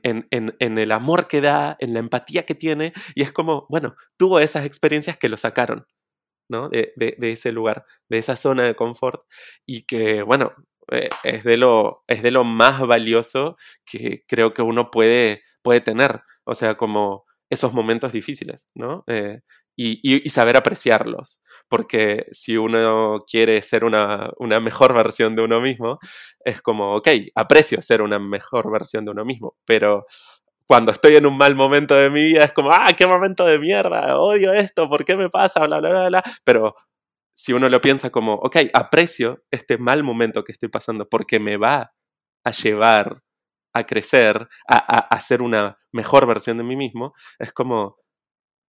el amor que da, en la empatía que tiene, y es como, bueno, tuvo esas experiencias que lo sacaron, ¿no? De, ese lugar, de esa zona de confort, y que, bueno, eh, es, de lo, es de lo más valioso que creo que uno puede, puede tener, o sea, como esos momentos difíciles, ¿no? Eh, y, saber apreciarlos. Porque si uno quiere ser una, mejor versión de uno mismo, es como, ok, aprecio ser una mejor versión de uno mismo, pero cuando estoy en un mal momento de mi vida es como, ah, qué momento de mierda, odio esto, ¿por qué me pasa? Bla, bla, bla, bla. Pero si uno lo piensa como, ok, aprecio este mal momento que estoy pasando porque me va a llevar a crecer, a, a, a ser una mejor versión de mí mismo, es como,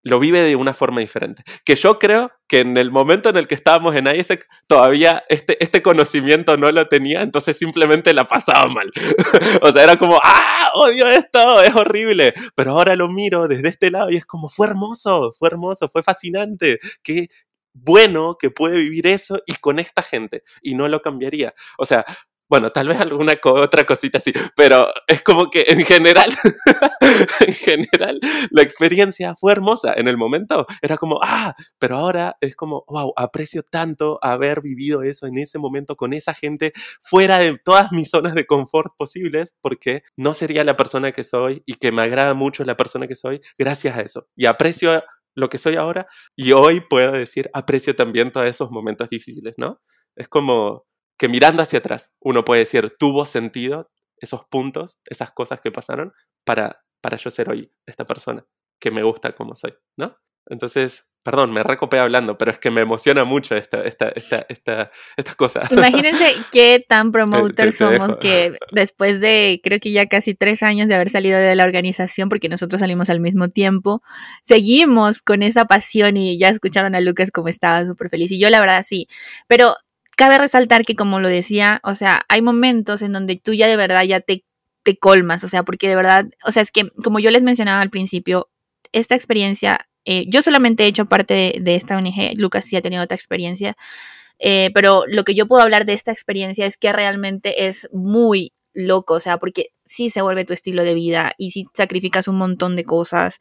lo vive de una forma diferente. Que yo creo que en el momento en el que estábamos en ISEC todavía este, este conocimiento no lo tenía, entonces simplemente la pasaba mal. *laughs* o sea, era como, ¡ah! Odio esto, es horrible. Pero ahora lo miro desde este lado y es como, fue hermoso, fue hermoso, fue fascinante. Qué bueno que puede vivir eso y con esta gente. Y no lo cambiaría. O sea, bueno, tal vez alguna otra cosita así, pero es como que en general, *laughs* en general, la experiencia fue hermosa. En el momento era como, ah, pero ahora es como, wow, aprecio tanto haber vivido eso en ese momento con esa gente fuera de todas mis zonas de confort posibles, porque no sería la persona que soy y que me agrada mucho la persona que soy gracias a eso. Y aprecio lo que soy ahora y hoy puedo decir, aprecio también todos esos momentos difíciles, ¿no? Es como que mirando hacia atrás uno puede decir, tuvo sentido esos puntos, esas cosas que pasaron para, para yo ser hoy esta persona que me gusta como soy, ¿no? Entonces, perdón, me recopé hablando, pero es que me emociona mucho esta, esta, esta, esta, estas cosas. Imagínense *laughs* qué tan promoter somos que después de, creo que ya casi tres años de haber salido de la organización, porque nosotros salimos al mismo tiempo, seguimos con esa pasión y ya escucharon a Lucas como estaba súper feliz. Y yo la verdad sí, pero cabe resaltar que como lo decía, o sea, hay momentos en donde tú ya de verdad ya te, te colmas, o sea, porque de verdad, o sea, es que como yo les mencionaba al principio, esta experiencia, eh, yo solamente he hecho parte de, esta ONG, Lucas sí ha tenido otra experiencia, eh, pero lo que yo puedo hablar de esta experiencia es que realmente es muy loco, o sea, porque sí se vuelve tu estilo de vida y sí sacrificas un montón de cosas.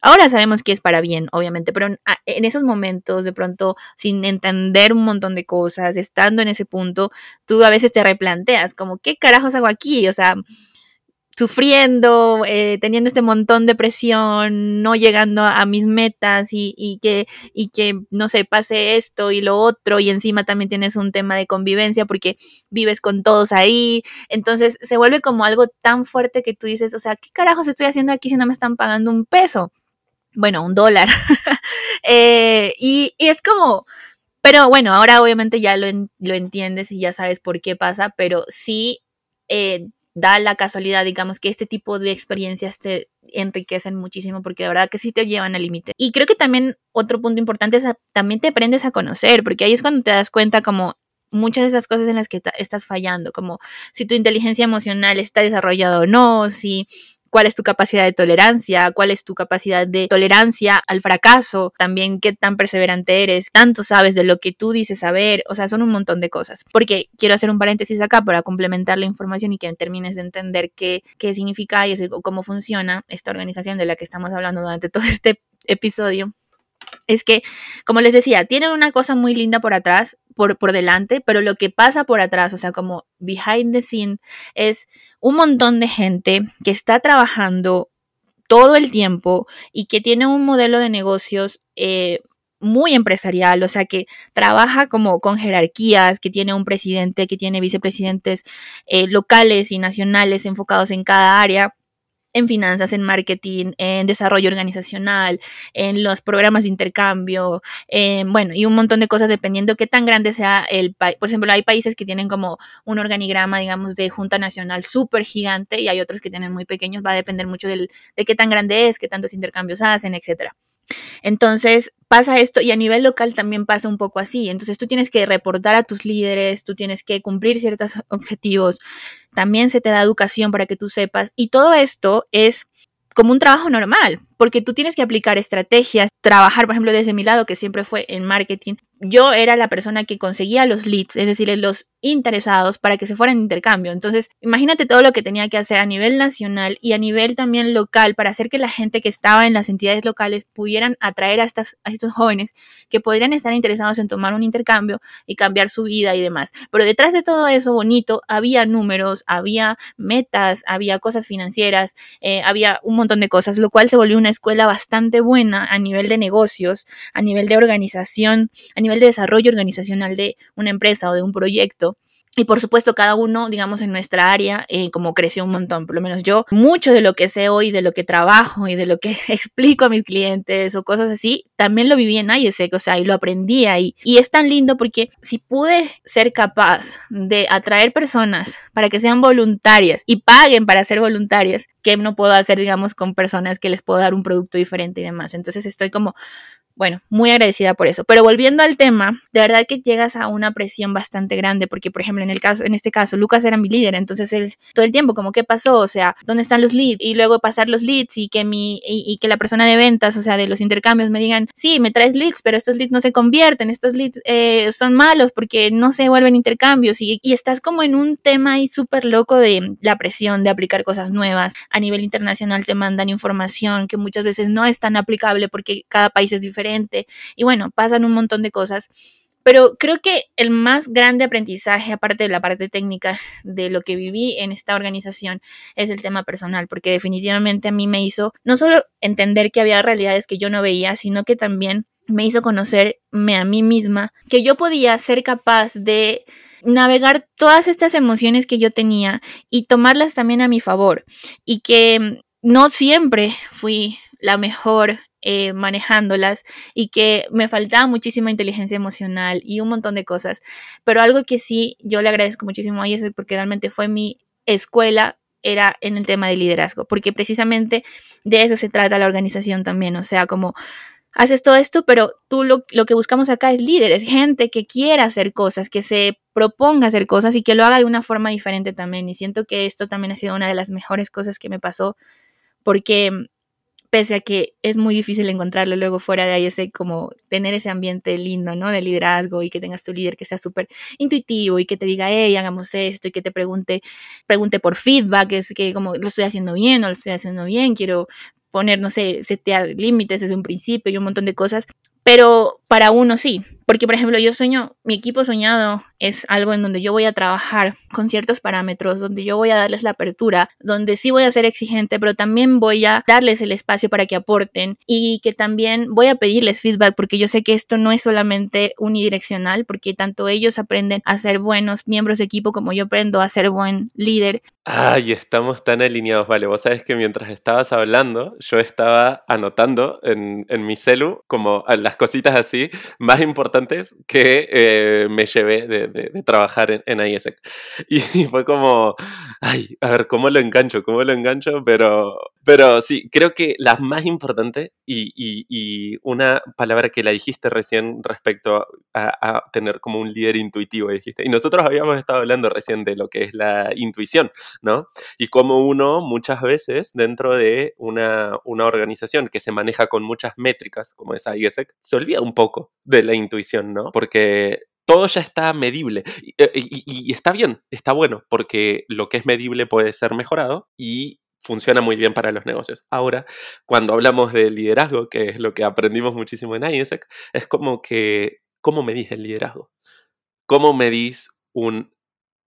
Ahora sabemos que es para bien, obviamente, pero en, esos momentos, de pronto, sin entender un montón de cosas, estando en ese punto, tú a veces te replanteas, como, ¿qué carajos hago aquí? O sea, sufriendo, eh, teniendo este montón de presión, no llegando a, mis metas y, y, que, y que, no sé, pase esto y lo otro, y encima también tienes un tema de convivencia porque vives con todos ahí, entonces se vuelve como algo tan fuerte que tú dices, o sea, ¿qué carajos estoy haciendo aquí si no me están pagando un peso? Bueno, un dólar. *laughs* Eh, y, es como, pero bueno, ahora obviamente ya lo, lo, entiendes y ya sabes por qué pasa, pero sí, eh, da la casualidad, digamos, que este tipo de experiencias te enriquecen muchísimo porque de verdad que sí te llevan al límite. Y creo que también otro punto importante es también te aprendes a conocer, porque ahí es cuando te das cuenta como muchas de esas cosas en las que estás fallando, como si tu inteligencia emocional está desarrollada o no, si cuál es tu capacidad de tolerancia, cuál es tu capacidad de tolerancia al fracaso, también qué tan perseverante eres, tanto sabes de lo que tú dices saber, o sea, son un montón de cosas. Porque quiero hacer un paréntesis acá para complementar la información y que termines de entender qué, qué significa y cómo funciona esta organización de la que estamos hablando durante todo este episodio es que, como les decía, tienen una cosa muy linda por atrás, por, por delante, pero lo que pasa por atrás, o sea, como behind the scene, es un montón de gente que está trabajando todo el tiempo y que tiene un modelo de negocios eh, muy empresarial, o sea, que trabaja como con jerarquías, que tiene un presidente, que tiene vicepresidentes eh, locales y nacionales enfocados en cada área en finanzas, en marketing, en desarrollo organizacional, en los programas de intercambio, bueno, y un montón de cosas dependiendo qué tan grande sea el país. Por ejemplo, hay países que tienen como un organigrama, digamos, de Junta Nacional súper gigante y hay otros que tienen muy pequeños, va a depender mucho de qué tan grande es, qué tantos intercambios hacen, etcétera. Entonces pasa esto y a nivel local también pasa un poco así. Entonces tú tienes que reportar a tus líderes, tú tienes que cumplir ciertos objetivos, también se te da educación para que tú sepas y todo esto es como un trabajo normal, porque tú tienes que aplicar estrategias, trabajar, por ejemplo, desde mi lado, que siempre fue en marketing, yo era la persona que conseguía los leads, es decir, los interesados para que se fueran de intercambio. Entonces, imagínate todo lo que tenía que hacer a nivel nacional y a nivel también local para hacer que la gente que estaba en las entidades locales pudieran atraer a, estas, a estos jóvenes que podrían estar interesados en tomar un intercambio y cambiar su vida y demás. Pero detrás de todo eso bonito había números, había metas, había cosas financieras, eh, había un montón de cosas, lo cual se volvió una escuela bastante buena a nivel de negocios, a nivel de organización, a nivel de desarrollo organizacional de una empresa o de un proyecto. Y por supuesto, cada uno, digamos, en nuestra área, eh, como creció un montón, por lo menos yo, mucho de lo que sé hoy, de lo que trabajo y de lo que *laughs* explico a mis clientes o cosas así, también lo viví en IESEC, o sea, y lo aprendí ahí. Y es tan lindo porque si pude ser capaz de atraer personas para que sean voluntarias y paguen para ser voluntarias, que no puedo hacer, digamos, con personas que les puedo dar un producto diferente y demás. Entonces estoy como bueno, muy agradecida por eso. Pero volviendo al tema, de verdad que llegas a una presión bastante grande, porque por ejemplo, en el caso, en este caso, Lucas era mi líder, entonces él todo el tiempo, como qué pasó, o sea, ¿dónde están los leads? Y luego pasar los leads y que mi, y, que la persona de ventas, o sea, de los intercambios me digan, sí, me traes leads, pero estos leads no se convierten, estos leads eh, son malos porque no se vuelven intercambios y, y estás como en un tema ahí súper loco de la presión de aplicar cosas nuevas. A nivel internacional te mandan información que muchas veces no es tan aplicable porque cada país es diferente y bueno, pasan un montón de cosas. Pero creo que el más grande aprendizaje, aparte de la parte técnica de lo que viví en esta organización, es el tema personal, porque definitivamente a mí me hizo no solo entender que había realidades que yo no veía, sino que también me hizo conocerme a mí misma, que yo podía ser capaz de navegar todas estas emociones que yo tenía y tomarlas también a mi favor, y que no siempre fui la mejor eh, manejándolas y que me faltaba muchísima inteligencia emocional y un montón de cosas. Pero algo que sí yo le agradezco muchísimo a eso porque realmente fue mi escuela era en el tema de liderazgo, porque precisamente de eso se trata la organización también, o sea, como haces todo esto, pero tú lo, lo, que buscamos acá es líderes, gente que quiera hacer cosas, que se proponga hacer cosas y que lo haga de una forma diferente también. Y siento que esto también ha sido una de las mejores cosas que me pasó, porque pese a que es muy difícil encontrarlo luego fuera de ahí, ese como tener ese ambiente lindo, ¿no? De liderazgo y que tengas tu líder que sea súper intuitivo y que te diga, hey, hagamos esto y que te pregunte, pregunte por feedback, es que como lo estoy haciendo bien, no lo estoy haciendo bien, quiero poner, no sé, setear límites desde un principio y un montón de cosas, pero para uno sí, porque, por ejemplo, yo sueño, mi equipo soñado es algo en donde yo voy a trabajar con ciertos parámetros, donde yo voy a darles la apertura, donde sí voy a ser exigente, pero también voy a darles el espacio para que aporten y que también voy a pedirles feedback, porque yo sé que esto no es solamente unidireccional, porque tanto ellos aprenden a ser buenos miembros de equipo como yo aprendo a ser buen líder. Ay, estamos tan alineados, vale. Vos sabes que mientras estabas hablando, yo estaba anotando en, en mi celu como las cositas así más importantes importantes que eh, me llevé de, trabajar en, en ISEC. *laughs* Y, fue como, ay, a ver, ¿cómo lo engancho? ¿Cómo lo engancho? Pero, pero sí, creo que la más importante y, y, una palabra que la dijiste recién respecto a, tener como un líder intuitivo, dijiste. Y nosotros habíamos estado hablando recién de lo que es la intuición, ¿no? Y cómo uno muchas veces dentro de una, una organización que se maneja con muchas métricas, como es ISEC, se olvida un poco de la intuición, ¿no? Porque todo ya está medible. Eh, y, está bien, está bueno, porque lo que es medible puede ser mejorado y funciona muy bien para los negocios. Ahora, cuando hablamos de liderazgo, que es lo que aprendimos muchísimo en ISEC, es como que, ¿cómo medís el liderazgo? ¿Cómo medís un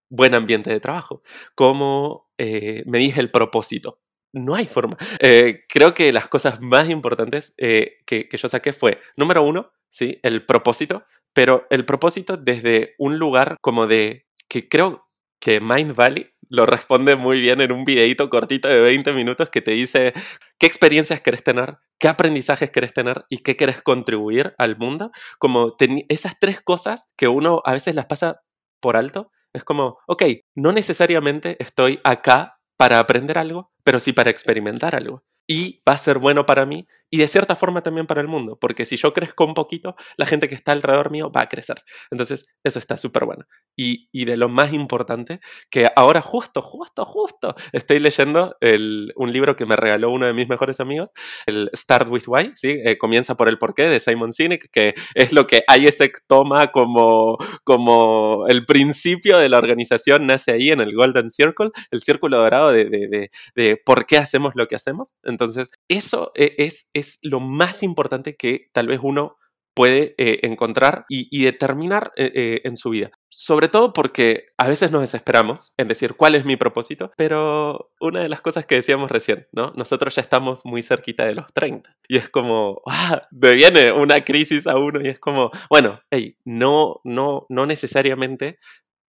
buen ambiente de trabajo? ¿Cómo eh, medís el propósito? No hay forma. Eh, creo que las cosas más importantes que, que yo saqué fue, número uno, ¿sí? El propósito, pero el propósito desde un lugar como de que creo que Mind Valley lo responde muy bien en un videito cortito de 20 minutos que te dice qué experiencias querés tener, qué aprendizajes querés tener y qué querés contribuir al mundo. Como esas tres cosas que uno a veces las pasa por alto. Es como, ok, no necesariamente estoy acá para aprender algo, pero sí para experimentar algo y va a ser bueno para mí y de cierta forma también para el mundo, porque si yo crezco un poquito, la gente que está alrededor mío va a crecer. Entonces, eso está súper bueno. Y, y, de lo más importante, que ahora justo, justo, justo, estoy leyendo el, un libro que me regaló uno de mis mejores amigos, el Start With Why, ¿sí? Eh, comienza por el porqué de Simon Sinek, que es lo que ISEC toma como, como el principio de la organización, nace ahí en el Golden Circle, el círculo dorado de, de, de, de por qué hacemos lo que hacemos. Entonces, eso e, es, es lo más importante que tal vez uno puede eh, encontrar y, determinar eh, eh, en su vida. Sobre todo porque a veces nos desesperamos en decir cuál es mi propósito, pero una de las cosas que decíamos recién, ¿no? Nosotros ya estamos muy cerquita de los 30 y es como, *laughs* ah, me viene una crisis a uno y es como, bueno, hey, no, no, no necesariamente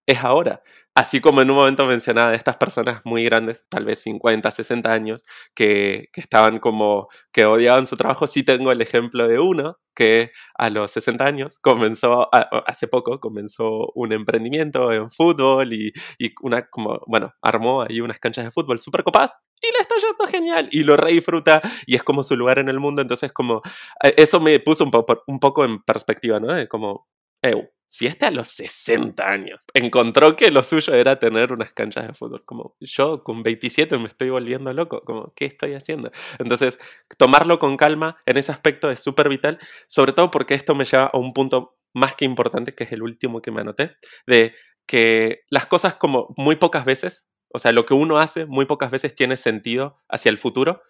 es ahora. Así como en un momento mencionaba estas personas muy grandes, tal vez 50, 60 años, que, estaban como que odiaban su trabajo, sí tengo el ejemplo de uno que a los 60 años comenzó, hace poco comenzó un emprendimiento en fútbol y, una, como, bueno, armó ahí unas canchas de fútbol súper copadas y le está yendo genial y lo re disfruta y es como su lugar en el mundo, entonces como, eh, eso me puso un, poco un poco en perspectiva, ¿no? De como, si este a los 60 años encontró que lo suyo era tener unas canchas de fútbol, como yo con 27 me estoy volviendo loco, como, ¿qué estoy haciendo? Entonces, tomarlo con calma en ese aspecto es súper vital, sobre todo porque esto me lleva a un punto más que importante, que es el último que me anoté, de que las cosas como muy pocas veces, o sea, lo que uno hace muy pocas veces tiene sentido hacia el futuro,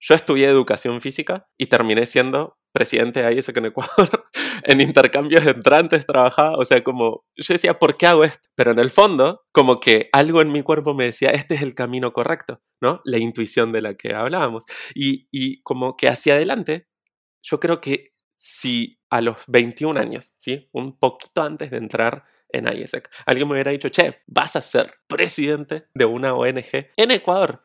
yo estudié educación física y terminé siendo presidente de ISEC en Ecuador. *laughs* en intercambios entrantes trabajaba, o sea, como yo decía, ¿por qué hago esto? Pero en el fondo, como que algo en mi cuerpo me decía, este es el camino correcto, ¿no? La intuición de la que hablábamos. Y, y como que hacia adelante, yo creo que si a los 21 años, ¿sí? Un poquito antes de entrar en ISEC, alguien me hubiera dicho, che, vas a ser presidente de una ONG en Ecuador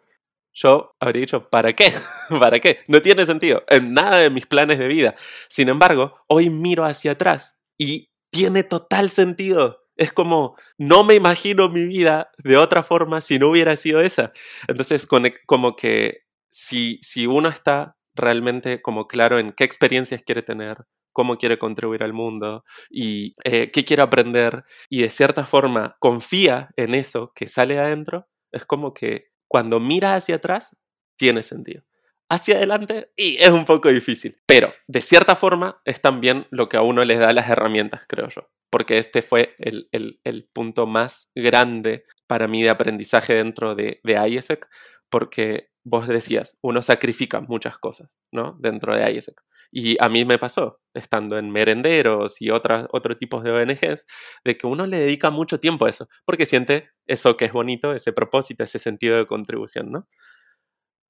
yo habría dicho, ¿para qué? *laughs* ¿Para qué? No tiene sentido en nada de mis planes de vida. Sin embargo, hoy miro hacia atrás y tiene total sentido. Es como, no me imagino mi vida de otra forma si no hubiera sido esa. Entonces, como que si, si uno está realmente como claro en qué experiencias quiere tener, cómo quiere contribuir al mundo y eh, qué quiere aprender y de cierta forma confía en eso que sale adentro, es como que cuando mira hacia atrás, tiene sentido. Hacia adelante, y es un poco difícil. Pero, de cierta forma, es también lo que a uno les da las herramientas, creo yo. Porque este fue el, punto más grande para mí de aprendizaje dentro de, de IESEC, porque vos decías, uno sacrifica muchas cosas, ¿no? Dentro de IESEC. Y a mí me pasó, estando en merenderos y otras, otros tipos de ONGs, de que uno le dedica mucho tiempo a eso, porque siente eso que es bonito, ese propósito, ese sentido de contribución, ¿no?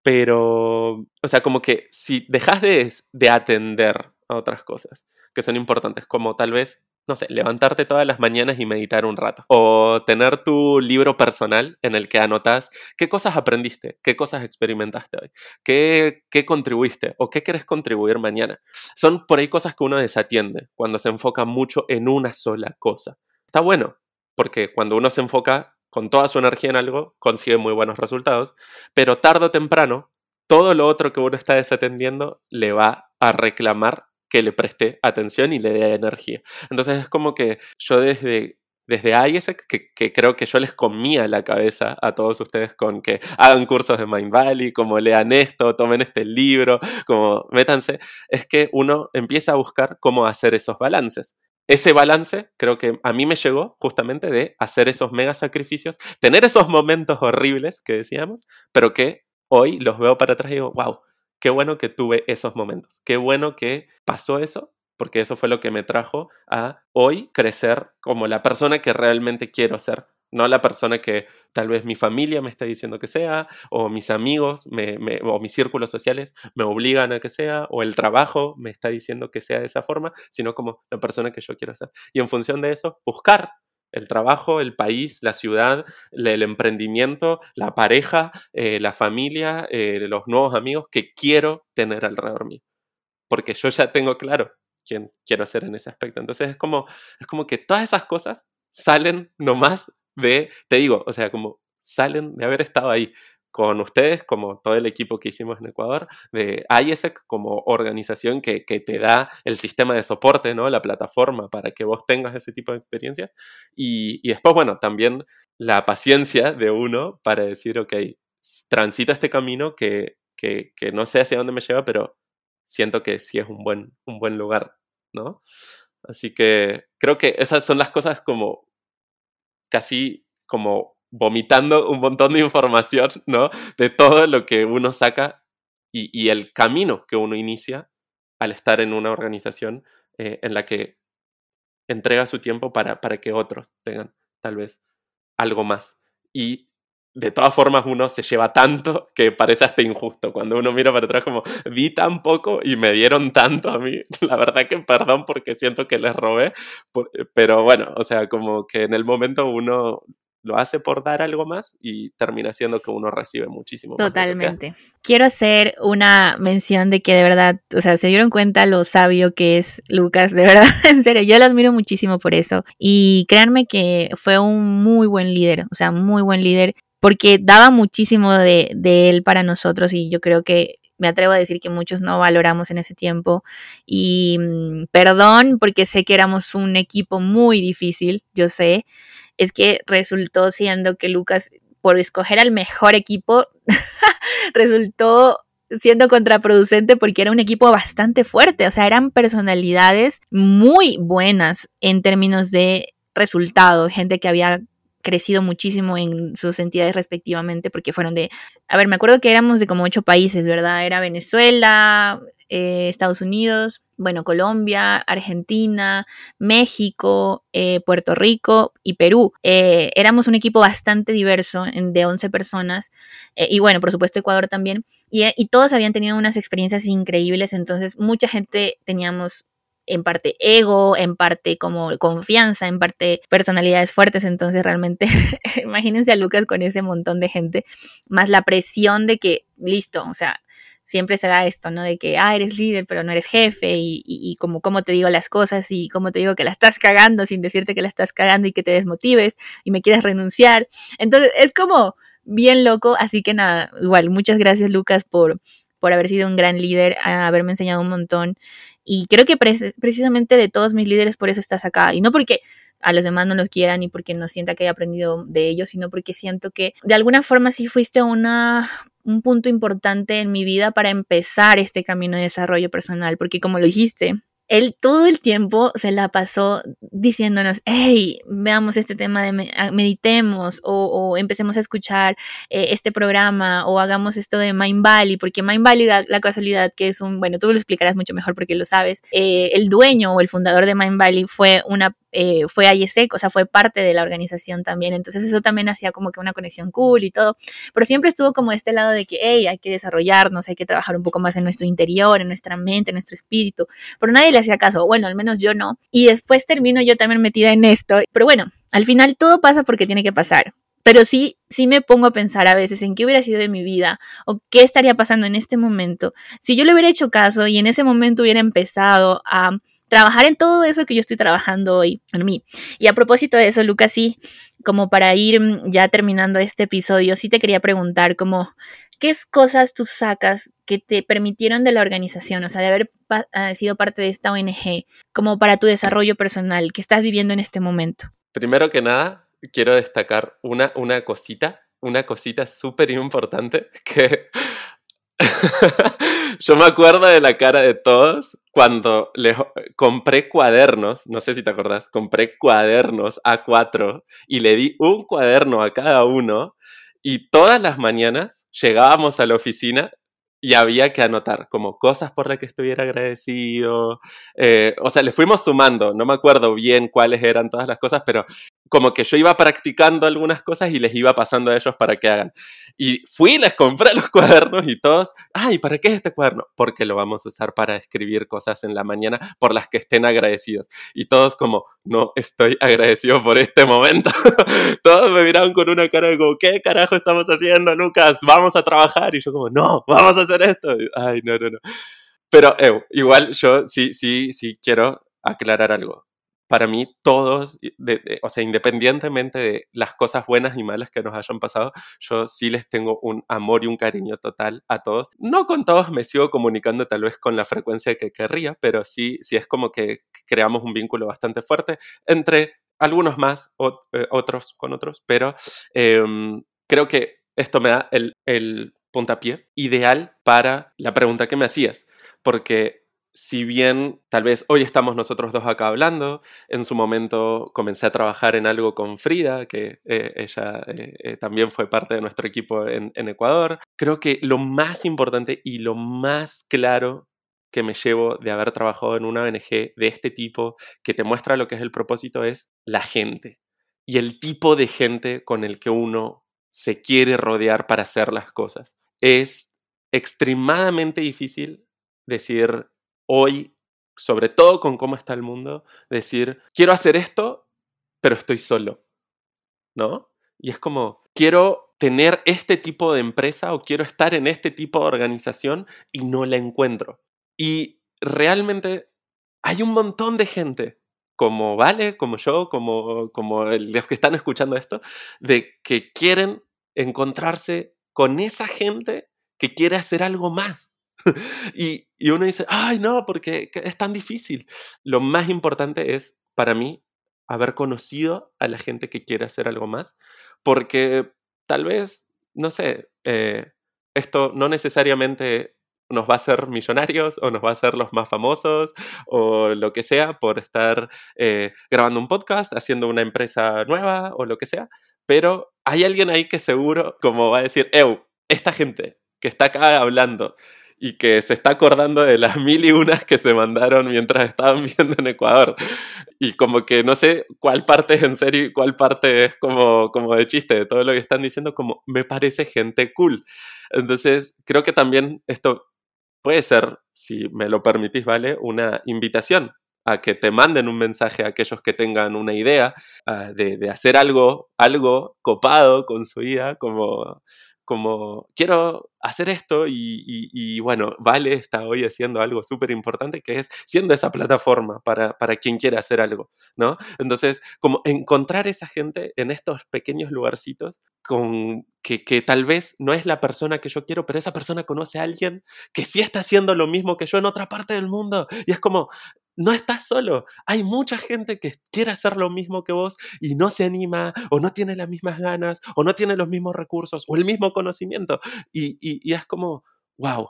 Pero, o sea, como que si dejas de, de atender a otras cosas que son importantes, como tal vez no sé, levantarte todas las mañanas y meditar un rato. O tener tu libro personal en el que anotas qué cosas aprendiste, qué cosas experimentaste hoy, qué, qué contribuiste o qué quieres contribuir mañana. Son por ahí cosas que uno desatiende cuando se enfoca mucho en una sola cosa. Está bueno, porque cuando uno se enfoca con toda su energía en algo, consigue muy buenos resultados, pero tarde o temprano, todo lo otro que uno está desatendiendo le va a reclamar que le preste atención y le dé energía. Entonces es como que yo desde desde IESEC, que, que, creo que yo les comía la cabeza a todos ustedes con que hagan cursos de Mind Valley, como lean esto, tomen este libro, como métanse, es que uno empieza a buscar cómo hacer esos balances. Ese balance creo que a mí me llegó justamente de hacer esos mega sacrificios, tener esos momentos horribles que decíamos, pero que hoy los veo para atrás y digo, wow, qué bueno que tuve esos momentos, qué bueno que pasó eso, porque eso fue lo que me trajo a hoy crecer como la persona que realmente quiero ser. No la persona que tal vez mi familia me está diciendo que sea, o mis amigos o mis círculos sociales me obligan a que sea, o el trabajo me está diciendo que sea de esa forma, sino como la persona que yo quiero ser. Y en función de eso, buscar el trabajo, el país, la ciudad, el emprendimiento, la pareja, eh, la familia, eh, los nuevos amigos que quiero tener alrededor mío. Porque yo ya tengo claro quién quiero ser en ese aspecto. Entonces es como, es como que todas esas cosas salen nomás de, te digo, o sea, como salen de haber estado ahí con ustedes, como todo el equipo que hicimos en Ecuador, de IESEC como organización que, que, te da el sistema de soporte, ¿no? la plataforma para que vos tengas ese tipo de experiencias. Y, y después, bueno, también la paciencia de uno para decir, ok, transita este camino que, que, que no sé hacia dónde me lleva, pero siento que sí es un buen, un buen lugar, ¿no? Así que creo que esas son las cosas como casi como vomitando un montón de información, ¿no? De todo lo que uno saca y, el camino que uno inicia al estar en una organización eh, en la que entrega su tiempo para, para que otros tengan tal vez algo más. Y de todas formas uno se lleva tanto que parece hasta injusto. Cuando uno mira para atrás como, vi tan poco y me dieron tanto a mí. *laughs* La verdad que perdón porque siento que les robé, pero bueno, o sea, como que en el momento uno lo hace por dar algo más y termina siendo que uno recibe muchísimo. Totalmente. Quiero hacer una mención de que de verdad, o sea, se dieron cuenta lo sabio que es Lucas, de verdad, *laughs* en serio, yo lo admiro muchísimo por eso. Y créanme que fue un muy buen líder, o sea, muy buen líder, porque daba muchísimo de, de él para nosotros y yo creo que me atrevo a decir que muchos no valoramos en ese tiempo. Y mm, perdón, porque sé que éramos un equipo muy difícil, yo sé, es que resultó siendo que Lucas, por escoger al mejor equipo, *laughs* resultó siendo contraproducente porque era un equipo bastante fuerte, o sea, eran personalidades muy buenas en términos de resultados, gente que había crecido muchísimo en sus entidades respectivamente porque fueron de, a ver, me acuerdo que éramos de como ocho países, ¿verdad? Era Venezuela, eh, Estados Unidos, bueno, Colombia, Argentina, México, eh, Puerto Rico y Perú. Eh, éramos un equipo bastante diverso de 11 personas y bueno, por supuesto Ecuador también. Y, y todos habían tenido unas experiencias increíbles, entonces mucha gente teníamos en parte ego, en parte como confianza, en parte personalidades fuertes. Entonces realmente *laughs* imagínense a Lucas con ese montón de gente, más la presión de que, listo, o sea, siempre se da esto, ¿no? De que, ah, eres líder, pero no eres jefe, y, y, como cómo te digo las cosas, y cómo te digo que la estás cagando sin decirte que la estás cagando y que te desmotives y me quieres renunciar. Entonces, es como bien loco, así que nada, igual, muchas gracias Lucas por, por haber sido un gran líder, haberme enseñado un montón. Y creo que precisamente de todos mis líderes por eso estás acá. Y no porque a los demás no los quieran y porque no sienta que haya aprendido de ellos, sino porque siento que de alguna forma sí fuiste una un punto importante en mi vida para empezar este camino de desarrollo personal, porque como lo dijiste, él todo el tiempo se la pasó diciéndonos, hey, veamos este tema de meditemos o, empecemos a escuchar eh, este programa o hagamos esto de Mind Valley, porque Mind Valley da la casualidad que es un, bueno, tú lo explicarás mucho mejor porque lo sabes, eh, el dueño o el fundador de Mind Valley fue una eh, fue IESEC, o sea, fue parte de la organización también, entonces eso también hacía como que una conexión cool y todo, pero siempre estuvo como este lado de que, hey, hay que desarrollarnos, hay que trabajar un poco más en nuestro interior, en nuestra mente, en nuestro espíritu, pero nadie le hacía caso, bueno, al menos yo no. Y después termino yo también metida en esto. Pero bueno, al final todo pasa porque tiene que pasar. Pero sí, sí me pongo a pensar a veces en qué hubiera sido de mi vida o qué estaría pasando en este momento si yo le hubiera hecho caso y en ese momento hubiera empezado a trabajar en todo eso que yo estoy trabajando hoy en mí. Y a propósito de eso, Lucas, sí, como para ir ya terminando este episodio, sí te quería preguntar como ¿qué cosas tú sacas que te permitieron de la organización, o sea, de haber ah, sido parte de esta ONG, como para tu desarrollo personal que estás viviendo en este momento? Primero que nada, quiero destacar una, una cosita, una cosita súper importante *laughs* que *laughs* yo me acuerdo de la cara de todos cuando les compré cuadernos, no sé si te acordás, compré cuadernos A4 y le di un cuaderno a cada uno y todas las mañanas llegábamos a la oficina y había que anotar como cosas por las que estuviera agradecido. Eh, o sea, le fuimos sumando, no me acuerdo bien cuáles eran todas las cosas, pero como que yo iba practicando algunas cosas y les iba pasando a ellos para que hagan. Y fui, les compré *laughs* los cuadernos y todos, ay, ¿para qué es este cuaderno? Porque lo vamos a usar para escribir cosas en la mañana por las que estén agradecidos. Y todos como, no estoy *laughs* agradecido por este momento. *laughs* todos me miraban con una cara de como, ¿qué carajo estamos haciendo, Lucas? Vamos a trabajar. Y yo como, no, vamos a hacer esto. Ay, no, no, no. Pero, igual yo sí, sí, sí quiero aclarar algo para mí todos, o sea, independientemente de las cosas buenas y malas que nos hayan pasado, yo sí les tengo un amor y un cariño total a todos. No con todos me sigo comunicando tal vez con la frecuencia que querría, pero sí, sí es como que creamos un vínculo bastante fuerte entre algunos más, eh, otros con otros, pero em, creo que esto me da el, el puntapié ideal para la pregunta que me hacías, porque si bien tal vez hoy estamos nosotros dos acá hablando, en su momento comencé a trabajar en algo con Frida, que eh, ella eh, eh, también fue parte de nuestro equipo en, en Ecuador, creo que lo más importante y lo más claro que me llevo de haber trabajado en una ONG de este tipo, que te muestra lo que es el propósito, es la gente y el tipo de gente con el que uno se quiere rodear para hacer las cosas. Es extremadamente difícil decir, hoy, sobre todo con cómo está el mundo, decir, quiero hacer esto, pero estoy solo, ¿no? Y es como, quiero tener este tipo de empresa o quiero estar en este tipo de organización y no la encuentro. Y realmente hay un montón de gente, como Vale, como yo, como, como los que están escuchando esto, de que quieren encontrarse con esa gente que quiere hacer algo más, *laughs* y, y uno dice, ay, no, porque es tan difícil. Lo más importante es, para mí, haber conocido a la gente que quiere hacer algo más, porque tal vez, no sé, eh, esto no necesariamente nos va a hacer millonarios o nos va a hacer los más famosos o lo que sea por estar eh, grabando un podcast, haciendo una empresa nueva o lo que sea, pero hay alguien ahí que seguro como va a decir, eu, esta gente que está acá hablando y que se está acordando de las mil y unas que se mandaron mientras estaban *laughs* viendo en Ecuador. Y como que no sé cuál parte es en serio y cuál parte es como, como de chiste de todo lo que están diciendo, como me parece gente cool. Entonces, creo que también esto puede ser, si me lo permitís, ¿vale? Una invitación a que te manden un mensaje a aquellos que tengan una idea ah, de, de, hacer algo, algo copado con su vida, como, como quiero hacer esto y, bueno, Vale está hoy haciendo algo súper importante que es siendo esa plataforma para, para, quien quiera hacer algo, ¿no? Entonces, como encontrar esa gente en estos pequeños lugarcitos con, que, que tal vez no es la persona que yo quiero, pero esa persona conoce a alguien que sí está haciendo lo mismo que yo en otra parte del mundo y es como, no estás solo. Hay mucha gente que quiere hacer lo mismo que vos y no se anima o no tiene las mismas ganas o no tiene los mismos recursos o el mismo conocimiento. Y, y, es como, wow,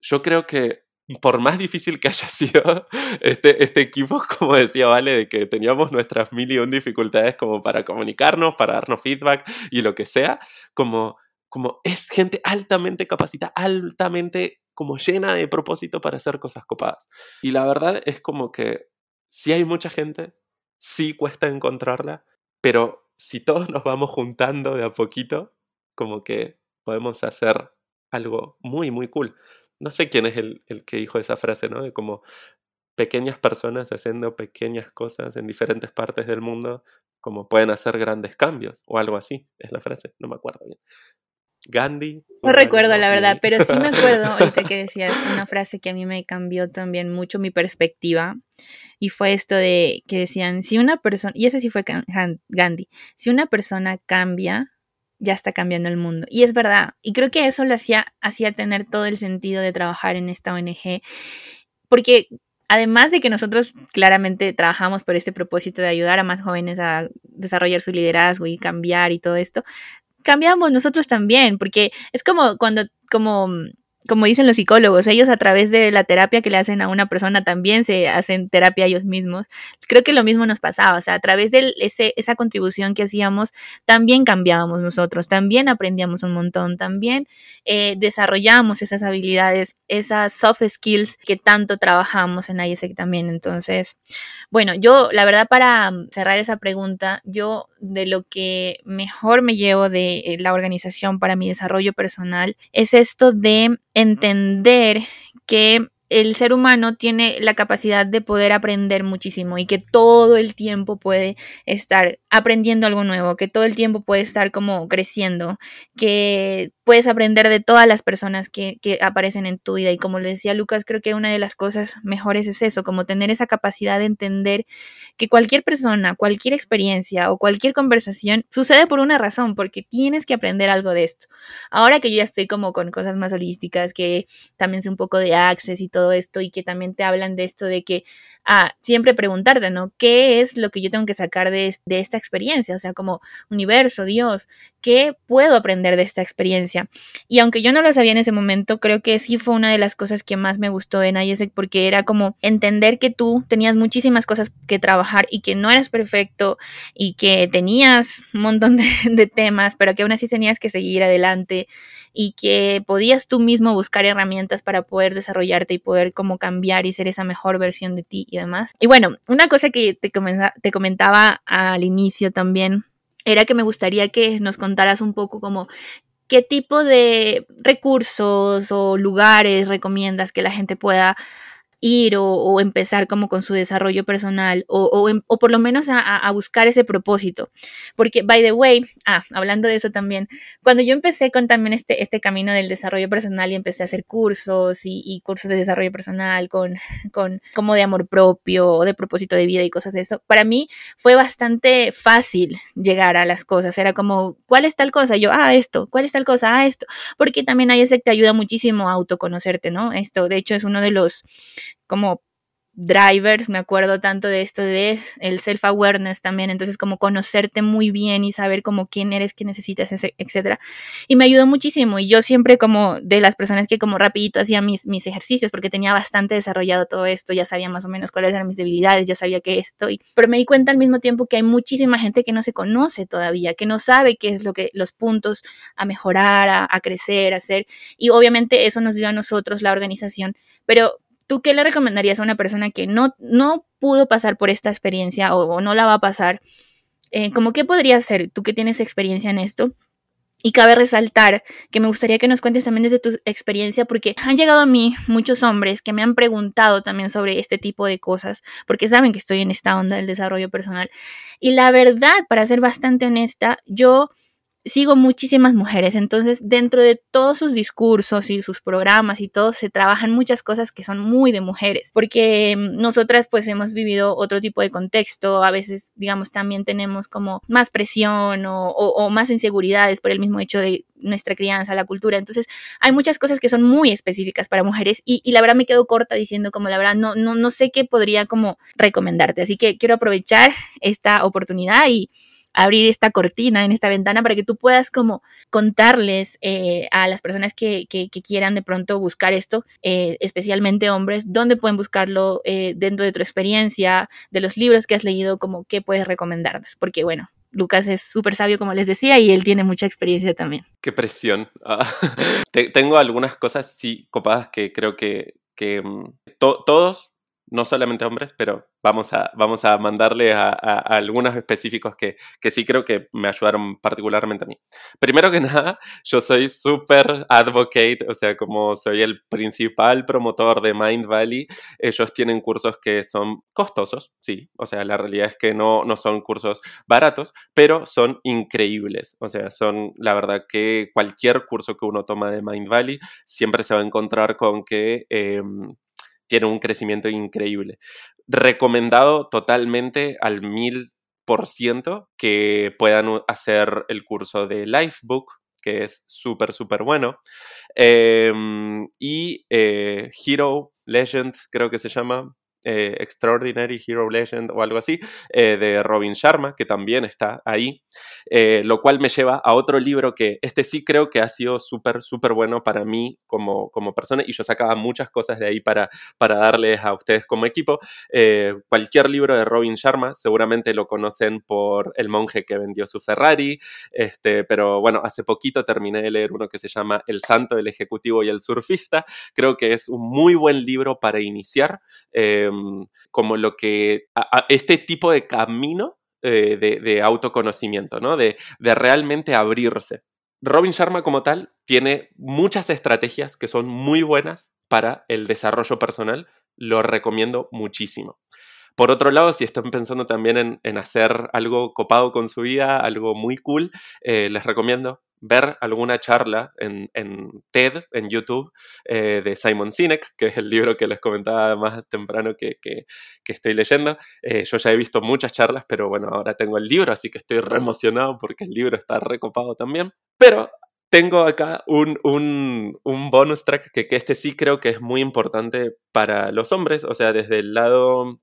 yo creo que por más difícil que haya *laughs* sido este, este equipo, como decía Vale, de que teníamos nuestras mil y un dificultades como para comunicarnos, para darnos feedback y lo que sea, como, como es gente altamente capacitada, altamente como llena de propósito para hacer cosas copadas. Y la verdad es como que si hay mucha gente, sí cuesta encontrarla, pero si todos nos vamos juntando de a poquito, como que podemos hacer algo muy, muy cool. No sé quién es el, el que dijo esa frase, ¿no? De como pequeñas personas haciendo pequeñas cosas en diferentes partes del mundo, como pueden hacer grandes cambios, o algo así, es la frase, no me acuerdo bien. Gandhi. No recuerdo la verdad, pero sí me *laughs* acuerdo ahorita que decías una frase que a mí me cambió también mucho mi perspectiva y fue esto de que decían, si una persona, y ese sí fue Gandhi, si una persona cambia, ya está cambiando el mundo. Y es verdad, y creo que eso lo hacía, hacía tener todo el sentido de trabajar en esta ONG, porque además de que nosotros claramente trabajamos por este propósito de ayudar a más jóvenes a desarrollar su liderazgo y cambiar y todo esto, cambiamos nosotros también, porque es como cuando, como como dicen los psicólogos, ellos a través de la terapia que le hacen a una persona también se hacen terapia ellos mismos. Creo que lo mismo nos pasaba, o sea, a través de ese, esa contribución que hacíamos, también cambiábamos nosotros, también aprendíamos un montón, también eh, desarrollamos esas habilidades, esas soft skills que tanto trabajamos en ISEC también. Entonces, bueno, yo la verdad para cerrar esa pregunta, yo de lo que mejor me llevo de eh, la organización para mi desarrollo personal es esto de entender que el ser humano tiene la capacidad de poder aprender muchísimo y que todo el tiempo puede estar aprendiendo algo nuevo, que todo el tiempo puede estar como creciendo, que puedes aprender de todas las personas que, que, aparecen en tu vida. Y como lo decía Lucas, creo que una de las cosas mejores es eso, como tener esa capacidad de entender que cualquier persona, cualquier experiencia o cualquier conversación sucede por una razón, porque tienes que aprender algo de esto. Ahora que yo ya estoy como con cosas más holísticas, que también sé un poco de access y todo esto, y que también te hablan de esto de que a siempre preguntarte, ¿no? ¿Qué es lo que yo tengo que sacar de, de, esta experiencia? O sea, como universo, Dios, ¿qué puedo aprender de esta experiencia? Y aunque yo no lo sabía en ese momento, creo que sí fue una de las cosas que más me gustó de Nayesek porque era como entender que tú tenías muchísimas cosas que trabajar y que no eras perfecto y que tenías un montón *laughs* de, temas, pero que aún así tenías que seguir adelante y que podías tú mismo buscar herramientas para poder desarrollarte y poder como cambiar y ser esa mejor versión de ti y demás. Y bueno, una cosa que te, te comentaba al inicio también era que me gustaría que nos contaras un poco como qué tipo de recursos o lugares recomiendas que la gente pueda ir o, empezar como con su desarrollo personal o, o, o por lo menos a, a, buscar ese propósito. Porque, by the way, ah, hablando de eso también, cuando yo empecé con también este, este camino del desarrollo personal y empecé a hacer cursos y, y cursos de desarrollo personal con, con como de amor propio o de propósito de vida y cosas de eso, para mí fue bastante fácil llegar a las cosas. Era como, ¿cuál es tal cosa? Yo, ah, esto, ¿cuál es tal cosa? Ah, esto. Porque también ahí ese te ayuda muchísimo a autoconocerte, ¿no? Esto, de hecho, es uno de los como drivers, me acuerdo tanto de esto de el self-awareness también, entonces como conocerte muy bien y saber como quién eres, qué necesitas, etcétera. Y me ayudó muchísimo y yo siempre como de las personas que como rapidito hacía mis, mis ejercicios porque tenía bastante desarrollado todo esto, ya sabía más o menos cuáles eran mis debilidades, ya sabía que esto, y, pero me di cuenta al mismo tiempo que hay muchísima gente que no se conoce todavía, que no sabe qué es lo que los puntos a mejorar, a, a crecer, a hacer, y obviamente eso nos dio a nosotros la organización, pero ¿Tú qué le recomendarías a una persona que no, no pudo pasar por esta experiencia o, no la va a pasar? Eh, ¿Cómo qué podría hacer tú que tienes experiencia en esto? Y cabe resaltar que me gustaría que nos cuentes también desde tu experiencia, porque han llegado a mí muchos hombres que me han preguntado también sobre este tipo de cosas, porque saben que estoy en esta onda del desarrollo personal. Y la verdad, para ser bastante honesta, yo sigo muchísimas mujeres, entonces dentro de todos sus discursos y sus programas y todo se trabajan muchas cosas que son muy de mujeres, porque mm, nosotras pues hemos vivido otro tipo de contexto, a veces digamos también tenemos como más presión o, más inseguridades por el mismo hecho de nuestra crianza, la cultura, entonces hay muchas cosas que son muy específicas para mujeres y, y la verdad me quedo corta diciendo como la verdad no, no, no sé qué podría como recomendarte, así que quiero aprovechar esta oportunidad y abrir esta cortina en esta ventana para que tú puedas como contarles eh, a las personas que, que, quieran de pronto buscar esto, eh, especialmente hombres, dónde pueden buscarlo eh, dentro de tu experiencia, de los libros que has leído, como qué puedes recomendarles, porque bueno. Lucas es súper sabio, como les decía, y él tiene mucha experiencia también. Qué presión. Ah, *laughs* tengo algunas cosas, sí, copadas que creo que, que mm, todos no solamente hombres, pero vamos a, vamos a mandarle a, algunos específicos que, que, sí creo que me ayudaron particularmente a mí. Primero que *laughs* nada, yo soy súper advocate, o sea, como soy el principal promotor de Mind Valley, ellos tienen cursos que son costosos, sí, o sea, la realidad es que no, no son cursos baratos, pero son increíbles, o sea, son la verdad que cualquier curso que uno toma de Mind Valley siempre se va a encontrar con que... Em, tiene un crecimiento increíble. Recomendado totalmente al mil por ciento que puedan hacer el curso de Lifebook, que es súper, súper bueno. Em, y eh, Hero Legend, creo que se llama, eh, Extraordinary Hero Legend o algo así, eh, de Robin Sharma, que también está ahí, eh, lo cual me lleva a otro libro que este sí creo que ha sido súper, súper bueno para mí como, como persona y yo sacaba muchas cosas de ahí para, para darles a ustedes como equipo. cualquier libro de Robin Sharma, seguramente lo conocen por El monje que vendió su Ferrari, este, pero bueno, hace poquito terminé de leer uno que se llama El santo, el ejecutivo y el surfista. Creo que es un muy buen libro para iniciar. Em, como lo que, este tipo de camino eh, de, autoconocimiento, ¿no? De, de realmente abrirse. Robin Sharma como tal tiene muchas estrategias que son muy buenas para el desarrollo personal. Lo recomiendo muchísimo. Por otro lado, si están pensando también en, hacer algo copado con su vida, algo muy cool, eh, les recomiendo ver alguna charla en, TED, en YouTube, eh, de Simon Sinek, que es el libro que les comentaba más temprano que, estoy leyendo. Eh, yo ya he visto muchas charlas, pero bueno, ahora tengo el libro, así que estoy re emocionado porque el libro está recopado también. Pero tengo acá un, un, bonus track que, que este sí creo que es muy importante para los hombres, o sea, desde el lado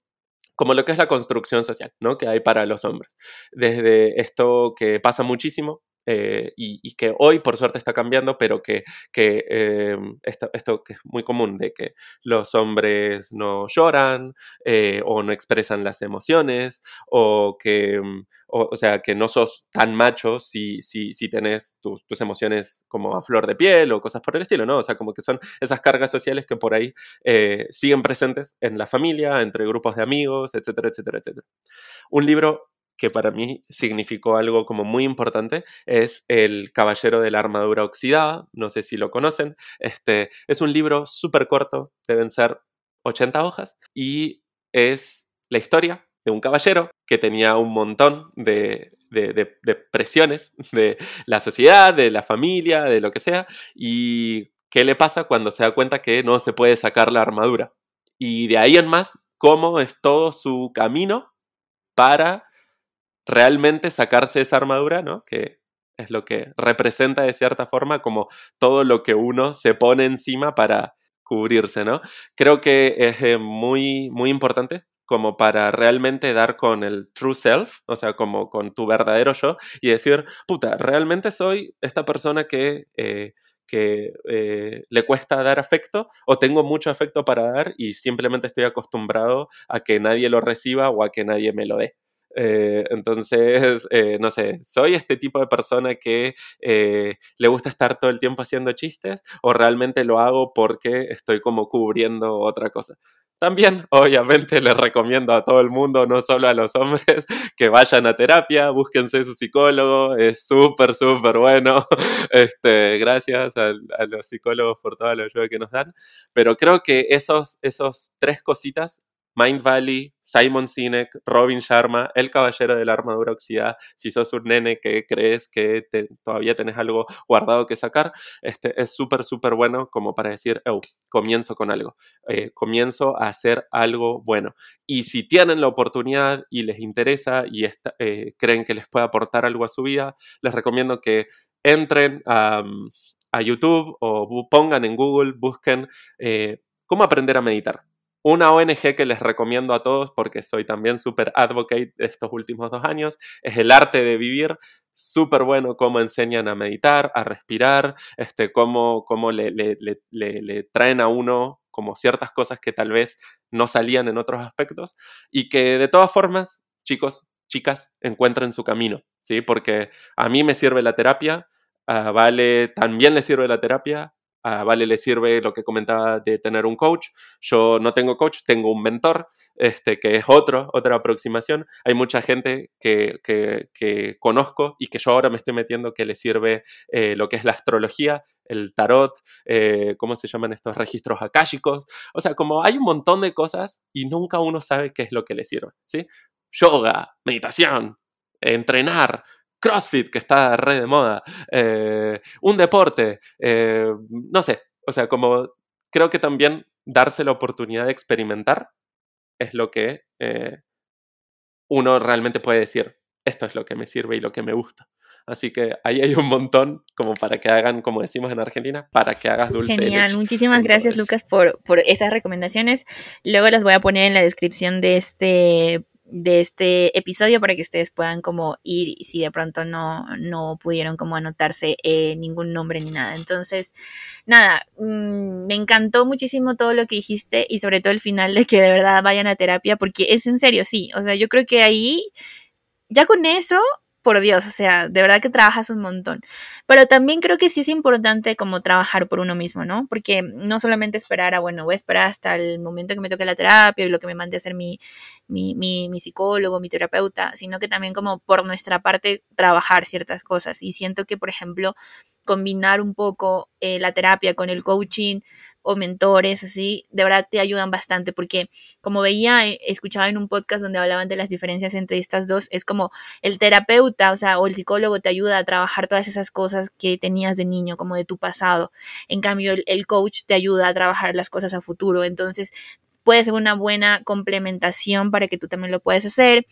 como lo que es la construcción social, ¿no? Que hay para los hombres. Desde esto que pasa muchísimo, eh, y, que hoy por suerte está cambiando, pero que, que eh, esto, que es muy común, de que los hombres no lloran eh, o no expresan las emociones o que, mm, o, sea, que no sos tan macho si, si, si tenés tus emociones como a flor de piel o cosas por el estilo, ¿no? O sea, como que son esas cargas sociales que por ahí siguen presentes en la familia, entre grupos de amigos, etcétera, etcétera, etcétera. Un libro que para mí significó algo como muy importante, es El Caballero de la Armadura Oxidada, no sé si lo conocen, este, es un libro súper corto, deben ser 80 hojas, y es la historia de un caballero que tenía un montón de, de, presiones de la sociedad, de la familia, de lo que sea, y qué le pasa cuando se da cuenta que no se puede sacar la armadura. Y de ahí en más, cómo es todo su camino para realmente sacarse esa armadura, ¿no? Que es lo que representa de cierta forma como todo lo que uno se pone encima para cubrirse, ¿no? Creo que es eh, muy, muy importante como para realmente dar con el true self, o sea, como con tu verdadero yo, y decir, puta, realmente soy esta persona que, eh, que eh, le cuesta dar afecto o tengo mucho afecto para dar y simplemente estoy acostumbrado a que nadie lo reciba o a que nadie me lo dé. Eh, entonces, eh, no sé, ¿soy este tipo de persona que eh, le gusta estar todo el tiempo haciendo chistes o realmente lo hago porque estoy como cubriendo otra cosa? También, obviamente, les recomiendo a todo el mundo, no solo a los hombres, *laughs* que vayan a terapia, búsquense su psicólogo, es súper, súper bueno. *laughs* Este, gracias a, los psicólogos por toda la ayuda que nos dan. Pero creo que esos, esos tres cositas Mind Valley, Simon Sinek, Robin Sharma, El Caballero de la Armadura Oxidada. Si sos un nene que crees que todavía tenés algo guardado que sacar, este es súper, súper bueno como para decir, oh, comienzo con algo, eh, comienzo a hacer algo bueno. Y si tienen la oportunidad y les interesa y eh, creen que les puede aportar algo a su vida, les recomiendo que entren a, YouTube o pongan en Google, busquen eh, cómo aprender a meditar una ONG que les recomiendo a todos porque soy también súper advocate de estos últimos dos años es el arte de vivir. Súper bueno cómo enseñan a meditar, a respirar, este, cómo, cómo le, traen a uno como ciertas cosas que tal vez no salían en otros aspectos y que de todas formas, chicos, chicas, encuentren su camino, ¿sí? Porque a mí me sirve la terapia, Vale también le sirve la terapia, Vale le sirve lo que comentaba de tener un coach. Yo no tengo coach, tengo un mentor, este, que es otro, otra aproximación. Hay mucha gente que, que, conozco y que yo ahora me estoy metiendo que le sirve eh, lo que es la astrología, el tarot, eh, ¿cómo se llaman estos registros akáshicos? O sea, como hay un montón de cosas y nunca uno sabe qué es lo que le sirve, ¿sí? Yoga, meditación, entrenar, CrossFit, que está re de moda, eh, un deporte, eh, no sé, o sea, como creo que también darse la oportunidad de experimentar es lo que eh, uno realmente puede decir, esto es lo que me sirve y lo que me gusta. Así que ahí hay un montón como para que hagan, como decimos en Argentina, para que hagas dulce. Genial, muchísimas gracias Lucas por, por esas recomendaciones. Luego las voy a poner en la descripción de este de este episodio para que ustedes puedan como ir si de pronto no, no pudieron como anotarse eh, ningún nombre ni nada. Entonces, nada, mm, me encantó muchísimo todo lo que dijiste y sobre todo el final de que de verdad vayan a terapia porque es en serio, sí. O sea, yo creo que ahí, ya con eso, por Dios, o sea, de verdad que trabajas un montón. Pero también creo que sí es importante como trabajar por uno mismo, ¿no? Porque no solamente esperar a, bueno, voy a esperar hasta el momento que me toque la terapia y lo que me mande a hacer mi, mi, mi, mi psicólogo, mi terapeuta, sino que también como por nuestra parte trabajar ciertas cosas. Y siento que, por ejemplo, combinar un poco eh, la terapia con el coaching o mentores, así, de verdad te ayudan bastante porque como veía, eh, escuchaba en un podcast donde hablaban de las diferencias entre estas dos, es como el terapeuta, o sea, o el psicólogo te ayuda a trabajar todas esas cosas que tenías de niño, como de tu pasado. En cambio, el, coach te ayuda a trabajar las cosas a futuro. Entonces, puede ser una buena complementación para que tú también lo puedas hacer.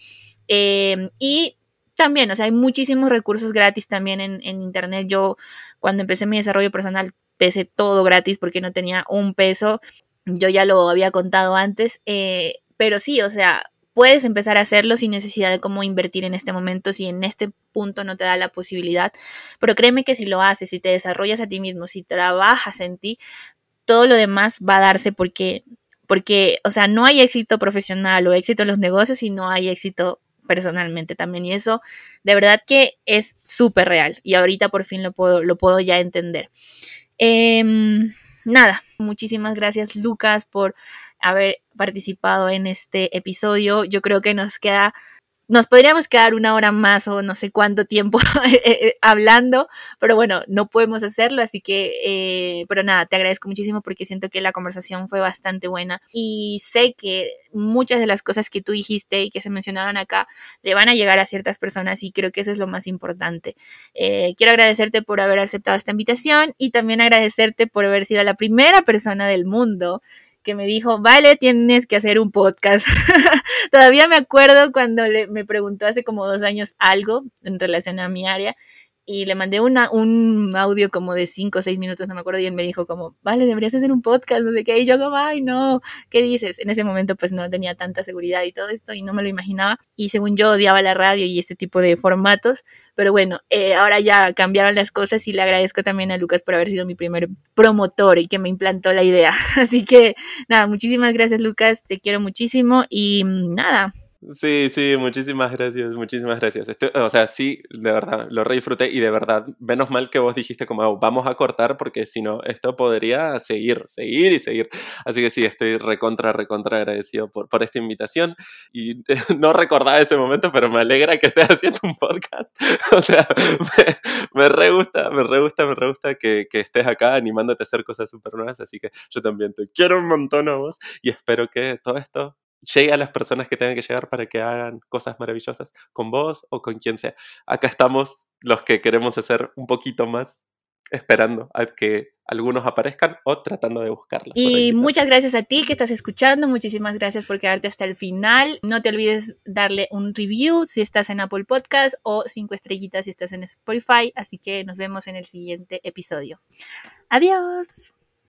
Em, y también, o sea, hay muchísimos recursos gratis también en, en, internet. Yo, cuando empecé mi desarrollo personal, pese todo gratis porque no tenía un peso. Yo ya lo había contado antes, eh, pero sí, o sea, puedes empezar a hacerlo sin necesidad de cómo invertir en este momento si en este punto no te da la posibilidad. Pero créeme que si lo haces, si te desarrollas a ti mismo, si trabajas en ti, todo lo demás va a darse porque, porque, o sea, no hay éxito profesional o éxito en los negocios y no hay éxito personalmente también. Y eso de verdad que es súper real. Y ahorita por fin lo puedo, lo puedo ya entender. Em, nada, muchísimas gracias Lucas por haber participado en este episodio. Yo creo que nos queda nos podríamos quedar una hora más o no sé cuánto tiempo *laughs* eh, eh, hablando, pero bueno, no podemos hacerlo, así que, eh, pero nada, te agradezco muchísimo porque siento que la conversación fue bastante buena y sé que muchas de las cosas que tú dijiste y que se mencionaron acá le van a llegar a ciertas personas y creo que eso es lo más importante. quiero agradecerte por haber aceptado esta invitación y también agradecerte por haber sido la primera persona del mundo que me dijo, vale, tienes que hacer un podcast. *laughs* Todavía me acuerdo cuando le, me preguntó hace como dos años algo en relación a mi área y le mandé una, un audio como de cinco o seis minutos, no me acuerdo, y él me dijo como, vale, deberías hacer un podcast, no sé qué, y yo como, ay, no, ¿qué dices? En ese momento pues no tenía tanta seguridad y todo esto y no me lo imaginaba, y según yo odiaba la radio y este tipo de formatos, pero bueno, eh, ahora ya cambiaron las cosas y le agradezco también a Lucas por haber sido mi primer promotor y que me implantó la idea, *laughs* así que nada, muchísimas gracias Lucas, te quiero muchísimo y nada, Sí, sí, muchísimas gracias, muchísimas gracias. o sea, sí, de verdad, lo re disfruté y de verdad, menos mal que vos dijiste como oh, vamos a cortar porque si no, esto podría seguir, seguir y seguir. Así que sí, estoy recontra, recontra agradecido por, por esta invitación y *laughs* no recordaba ese momento, pero me alegra que estés *laughs* haciendo un podcast. *laughs* O sea, me, me re gusta, me re gusta, me re gusta que, que estés acá animándote a hacer cosas súper nuevas, así que yo también te quiero un montón a vos y espero que todo esto llegue a las personas que tengan que llegar para que hagan cosas maravillosas con vos o con quien sea. Acá estamos los que queremos hacer un poquito más esperando a que algunos aparezcan o tratando de buscarlos. Y muchas gracias a ti que estás escuchando, muchísimas gracias por quedarte hasta el final. No te olvides darle un review si estás en Apple Podcast o cinco estrellitas si estás en Spotify, así que nos vemos en el siguiente episodio. Adiós.